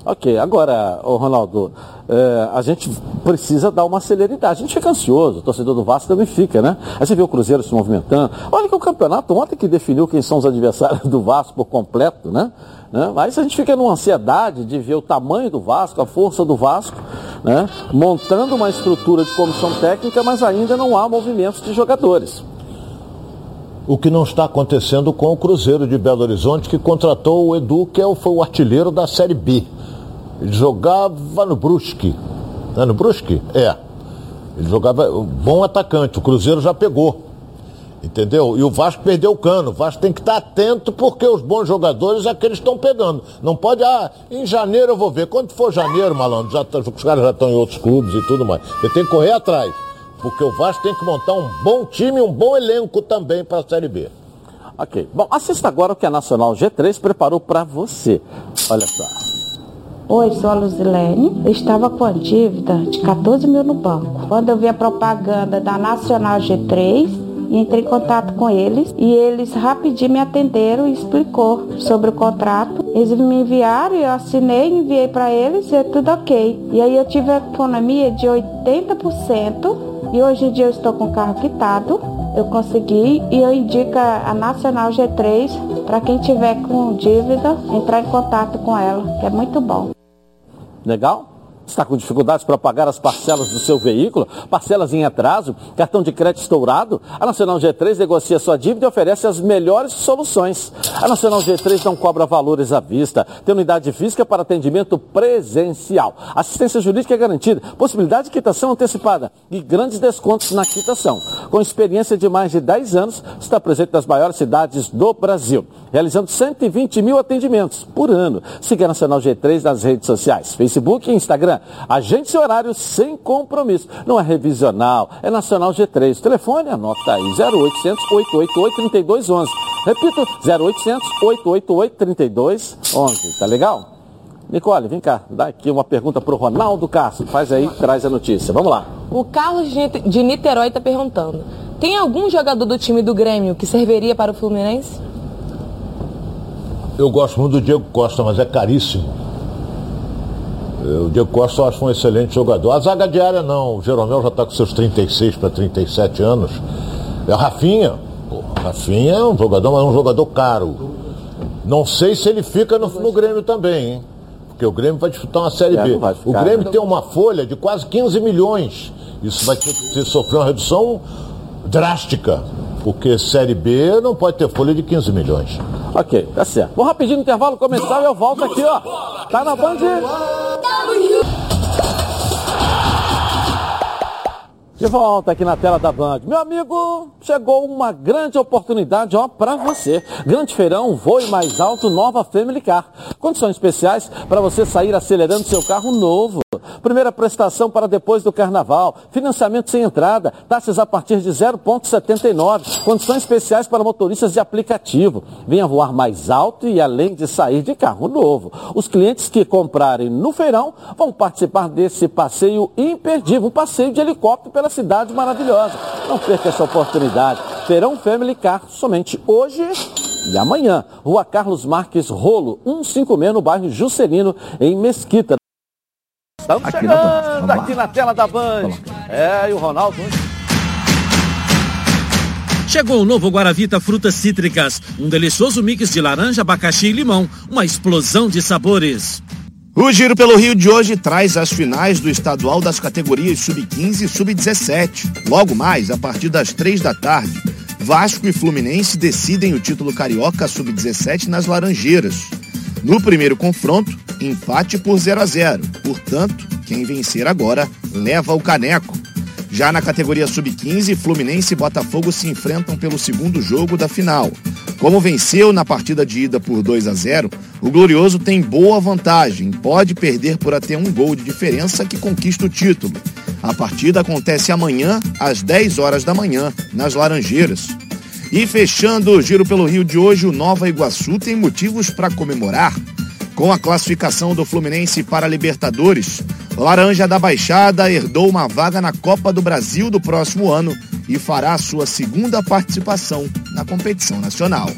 Ok, agora, Ronaldo, é, a gente precisa dar uma celeridade. A gente fica ansioso, o torcedor do Vasco também fica, né? Aí você vê o Cruzeiro se movimentando. Olha que o campeonato ontem que definiu quem são os adversários do Vasco por completo, né? né? Mas a gente fica numa ansiedade de ver o tamanho do Vasco, a força do Vasco, né? Montando uma estrutura de comissão técnica, mas ainda não há movimentos de jogadores. O que não está acontecendo com o Cruzeiro de Belo Horizonte, que contratou o Edu, que é foi o artilheiro da Série B. Ele jogava no Brusque. É no Brusque? É. Ele jogava bom atacante. O Cruzeiro já pegou. Entendeu? E o Vasco perdeu o cano. O Vasco tem que estar atento porque os bons jogadores é que eles estão pegando. Não pode, ah, em janeiro eu vou ver. Quando for janeiro, malandro, já, tá, os caras já estão em outros clubes e tudo mais. Você tem que correr atrás. Porque o Vasco tem que montar um bom time, um bom elenco também para a Série B. Ok. Bom, assista agora o que a Nacional G3 preparou para você. Olha só. Oi, sou a Luzilene. Eu estava com a dívida de 14 mil no banco. Quando eu vi a propaganda da Nacional G3, entrei em contato com eles e eles rapidinho me atenderam e explicou sobre o contrato. Eles me enviaram, eu assinei, enviei para eles e é tudo ok. E aí eu tive a economia de 80% e hoje em dia eu estou com o carro quitado. Eu consegui e eu indico a Nacional G3 para quem tiver com dívida entrar em contato com ela, que é muito bom. Legal? Está com dificuldades para pagar as parcelas do seu veículo? Parcelas em atraso? Cartão de crédito estourado? A Nacional G3 negocia sua dívida e oferece as melhores soluções. A Nacional G3 não cobra valores à vista. Tem unidade física para atendimento presencial. Assistência jurídica é garantida. Possibilidade de quitação antecipada e grandes descontos na quitação. com experiência de mais de 10 anos, está presente nas maiores cidades do Brasil, realizando 120 mil atendimentos por ano. Siga a Nacional G3 nas redes sociais, Facebook e Instagram. Agende horário sem compromisso. Não é revisional, é Nacional G3. Telefone, anota aí, 0800 888 3211. Repito, 0800 888 3211. Tá legal? Nicole, vem cá, dá aqui uma pergunta para o Ronaldo Castro. Faz aí, traz a notícia. Vamos lá. O Carlos de Niterói está perguntando: tem algum jogador do time do Grêmio que serviria para o Fluminense? Eu gosto muito do Diego Costa, mas é caríssimo. O Diego Costa eu acho um excelente jogador. A zaga diária não. O Jeromel já está com seus 36 para 37 anos. É a Rafinha. Pô, Rafinha é um jogador, mas é um jogador caro. Não sei se ele fica no, no Grêmio também, hein? Porque o Grêmio vai disputar uma Série B. O Grêmio tem uma folha de quase 15 milhões. Isso vai ter que sofrer uma redução drástica. Porque Série B não pode ter folha de 15 milhões. Ok, tá certo. Vou rapidinho no intervalo começar e eu volto aqui, ó. Tá na Band. De volta aqui na tela da Band. Meu amigo, chegou uma grande oportunidade, ó, para você. Grande Feirão, voe mais alto, nova Family Car. Condições especiais para você sair acelerando seu carro novo. Primeira prestação para depois do carnaval. Financiamento sem entrada. Taxas a partir de 0,79. Condições especiais para motoristas de aplicativo. Venha voar mais alto e além de sair de carro novo. Os clientes que comprarem no feirão vão participar desse passeio imperdível. Um passeio de helicóptero pela cidade maravilhosa. Não perca essa oportunidade. Feirão Family Car somente hoje e amanhã. Rua Carlos Marques Rolo, 156 no bairro Juscelino, em Mesquita. Estamos aqui chegando na aqui na tela da Band. É, e o Ronaldo. Chegou o novo Guaravita Frutas Cítricas, um delicioso mix de laranja, abacaxi e limão, uma explosão de sabores. O Giro pelo Rio de hoje traz as finais do estadual das categorias Sub-15 e Sub-17. Logo mais, a partir das três da tarde, Vasco e Fluminense decidem o título carioca Sub-17 nas Laranjeiras. No primeiro confronto, empate por 0 a 0. Portanto, quem vencer agora leva o caneco. Já na categoria sub-15, Fluminense e Botafogo se enfrentam pelo segundo jogo da final. Como venceu na partida de ida por 2 a 0, o Glorioso tem boa vantagem, pode perder por até um gol de diferença que conquista o título. A partida acontece amanhã, às 10 horas da manhã, nas Laranjeiras. E fechando o giro pelo Rio de hoje, o Nova Iguaçu tem motivos para comemorar. Com a classificação do Fluminense para a Libertadores, Laranja da Baixada herdou uma vaga na Copa do Brasil do próximo ano e fará sua segunda participação na competição nacional.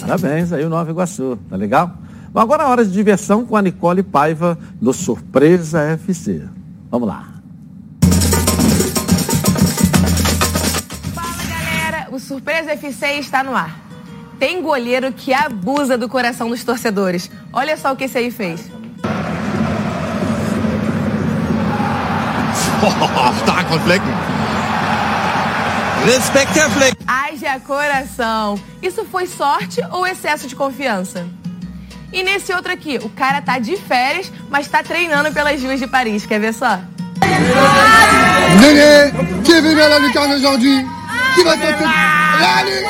Parabéns aí o Nova Iguaçu, tá legal? Bom, agora é hora de diversão com a Nicole Paiva do Surpresa FC. Vamos lá. o Surpresa FC está no ar. Tem goleiro que abusa do coração dos torcedores. Olha só o que esse aí fez. Stark von Flecken. Respect, Herr Flecken. Haja coração. Isso foi sorte ou excesso de confiança? E nesse outro aqui, o cara tá de férias, mas tá treinando pelas ruas de Paris. Quer ver só? Néné, qui est venu à la lucarne aujourd'hui Qui va tenter Allez,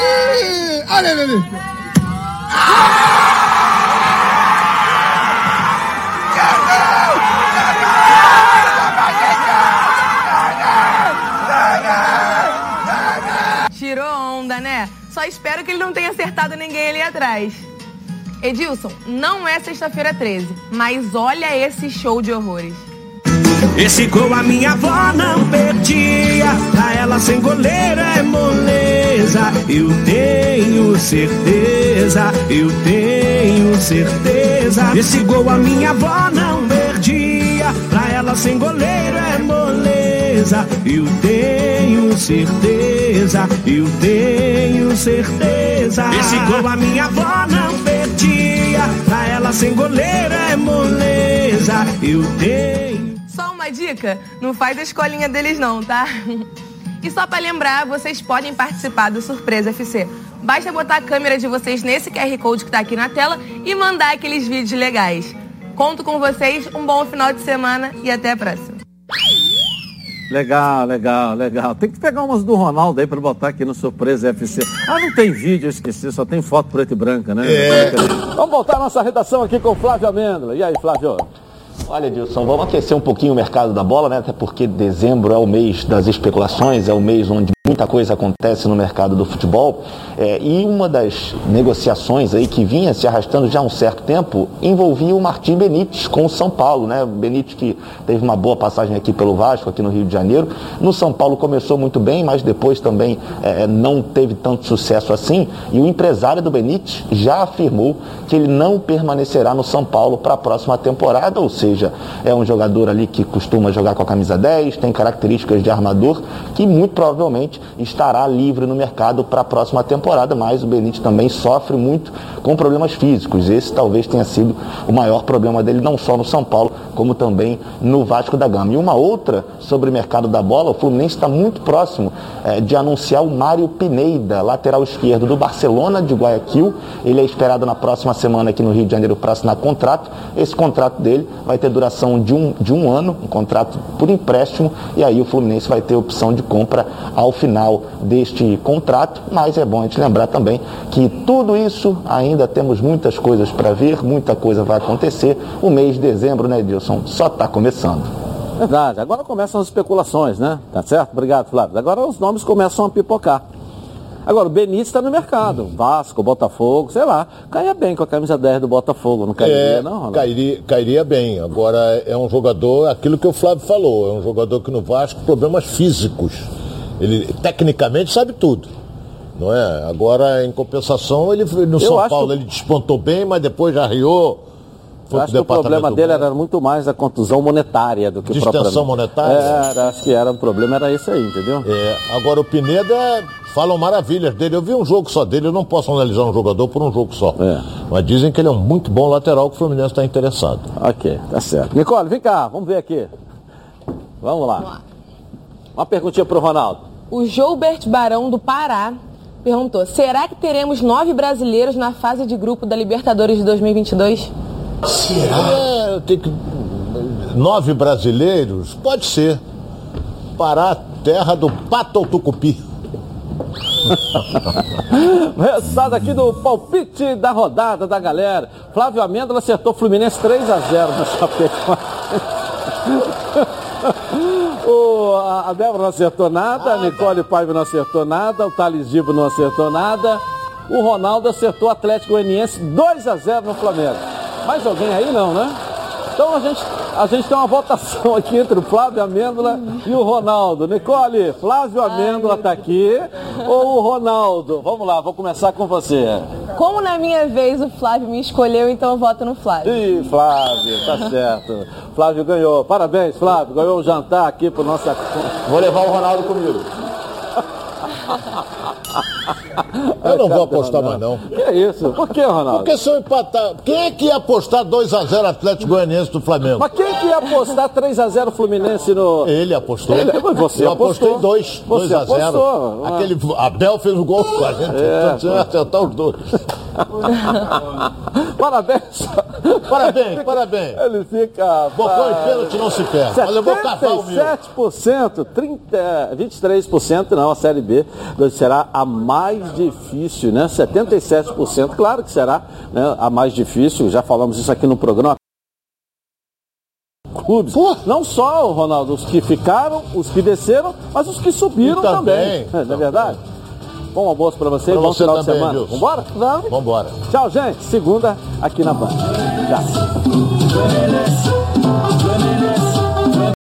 allez, allez Tirou Só espero que ele não tenha acertado ninguém ali atrás. Edilson, não é sexta-feira 13, mas olha esse show de horrores. Esse gol a minha avó não perdia. Pra ela sem goleiro é moleza. Eu tenho certeza, eu tenho certeza. Esse gol a minha avó não perdia. Pra ela sem goleiro é moleza. Eu tenho certeza, eu tenho certeza. Esse gol a minha avó não perdia. Pra ela sem goleiro é moleza. Eu tenho. Só uma dica, não faz a escolinha deles não, tá? E só para lembrar, vocês podem participar do Surpresa FC. Basta botar a câmera de vocês nesse QR Code que tá aqui na tela e mandar aqueles vídeos legais. Conto com vocês, um bom final de semana e até a próxima. Legal, legal, legal. Tem que pegar umas do Ronaldo aí pra botar aqui no Surpresa FC. Ah, não tem vídeo, eu esqueci, só tem foto preta e branca, né? É. Vamos voltar à nossa redação aqui com o Flávio Amêndola. E aí, Flávio? Olha, Edilson, vamos aquecer um pouquinho o mercado da bola, né? Até porque dezembro é o mês das especulações, é o mês onde muita coisa acontece no mercado do futebol. É, e uma das negociações aí que vinha se arrastando já há um certo tempo envolvia o Martim Benítez com o São Paulo, né? O Benítez que teve uma boa passagem aqui pelo Vasco, aqui no Rio de Janeiro. No São Paulo começou muito bem, mas depois também é, não teve tanto sucesso assim. E o empresário do Benítez já afirmou que ele não permanecerá no São Paulo para a próxima temporada, ou seja, é um jogador ali que costuma jogar com a camisa 10, tem características de armador, que muito provavelmente estará livre no mercado para a próxima temporada, mas o Benítez também sofre muito com problemas físicos. Esse talvez tenha sido o maior problema dele, não só no São Paulo, como também no Vasco da Gama. E uma outra sobre o mercado da bola, o Fluminense está muito próximo eh, de anunciar o Mário Pineda, lateral esquerdo do Barcelona de Guayaquil. Ele é esperado na próxima semana aqui no Rio de Janeiro para assinar contrato. Esse contrato dele vai ter duração de um, de um ano, um contrato por empréstimo, e aí o Fluminense vai ter opção de compra ao final deste contrato. Mas é bom a gente lembrar também que tudo isso ainda temos muitas coisas para ver, muita coisa vai acontecer. O mês de dezembro, né, Edilson, só está começando. Verdade. Agora começam as especulações, né? Tá certo? Obrigado, Flávio. Agora os nomes começam a pipocar. Agora, o Benítez está no mercado. Vasco, Botafogo, sei lá. Caia bem com a camisa 10 do Botafogo, não cairia, É, não, Ronaldo? cairia, cairia bem. Agora é um jogador, aquilo que o Flávio falou, é um jogador que no Vasco problemas físicos. Ele tecnicamente sabe tudo. Não é? Agora, em compensação, ele no Eu São Paulo que- ele despontou bem, mas depois já riou. Eu acho que o problema dele era muito mais a contusão monetária do que Distensão propriamente. monetária? Era, acho que era um problema, era isso aí, entendeu? É, agora o Pineda falam maravilhas dele. Eu vi um jogo só dele, eu não posso analisar um jogador por um jogo só. É. Mas dizem que ele é um muito bom lateral que o Fluminense está interessado. Ok, tá certo. Nicole, vem cá, vamos ver aqui. Vamos lá. Uma perguntinha pro Ronaldo. O Joubert Barão do Pará perguntou: será que teremos nove brasileiros na fase de grupo da Libertadores de 2022? É, eu tenho que. Nove brasileiros? Pode ser. Pará, terra do Pato Tucupi. Resultado aqui do palpite da rodada da galera. Flávio Amêndola acertou Fluminense 3 a 0 na Chapecoense. O, a, a Débora não acertou nada, a Nicole Paiva não acertou nada, o Thales Gibo não acertou nada. O Ronaldo acertou o Atlético Goianiense 2 a 0 no Flamengo. Mais alguém aí não, né? Então a gente, a gente tem uma votação aqui entre o Flávio Amêndola e o Ronaldo. Nicole, Flávio Amêndola está aqui ou o Ronaldo? Vamos lá, vou começar com você. Como na minha vez o Flávio me escolheu, então eu voto no Flávio. Ih, Flávio, tá certo. Flávio ganhou. Parabéns, Flávio. Ganhou um jantar aqui pro nosso. Vou levar o Ronaldo comigo. Eu não vou apostar mais não. Que isso? Por que, Ronaldo? Porque se eu empatar. Quem é que ia apostar 2x0 Atlético Goianiense do Flamengo? Mas quem que ia apostar 3x0 Fluminense no. Ele apostou. Ele- você eu apostou. apostei 2. Você 2 a 0 apostou. Aquele Abel fez o gol com 40. É, então acertar os dois. Parabéns. Parabéns, parabéns. Ele fica. Bocão e pênalti não se perde. Mas eu vou cavar o meu. 77%, 30, 23% não, a Série B será a mais difícil, né? 77%, claro que será né? a mais difícil, já falamos isso aqui no programa. Clubes, não só, Ronaldo, os que ficaram, os que desceram, mas os que subiram E também, também. Não é verdade? Bom almoço pra você, Pra bom você final de também, semana. Wilson. Vambora? Vamos. Vambora. Tchau, gente. Segunda aqui na Band. Tchau.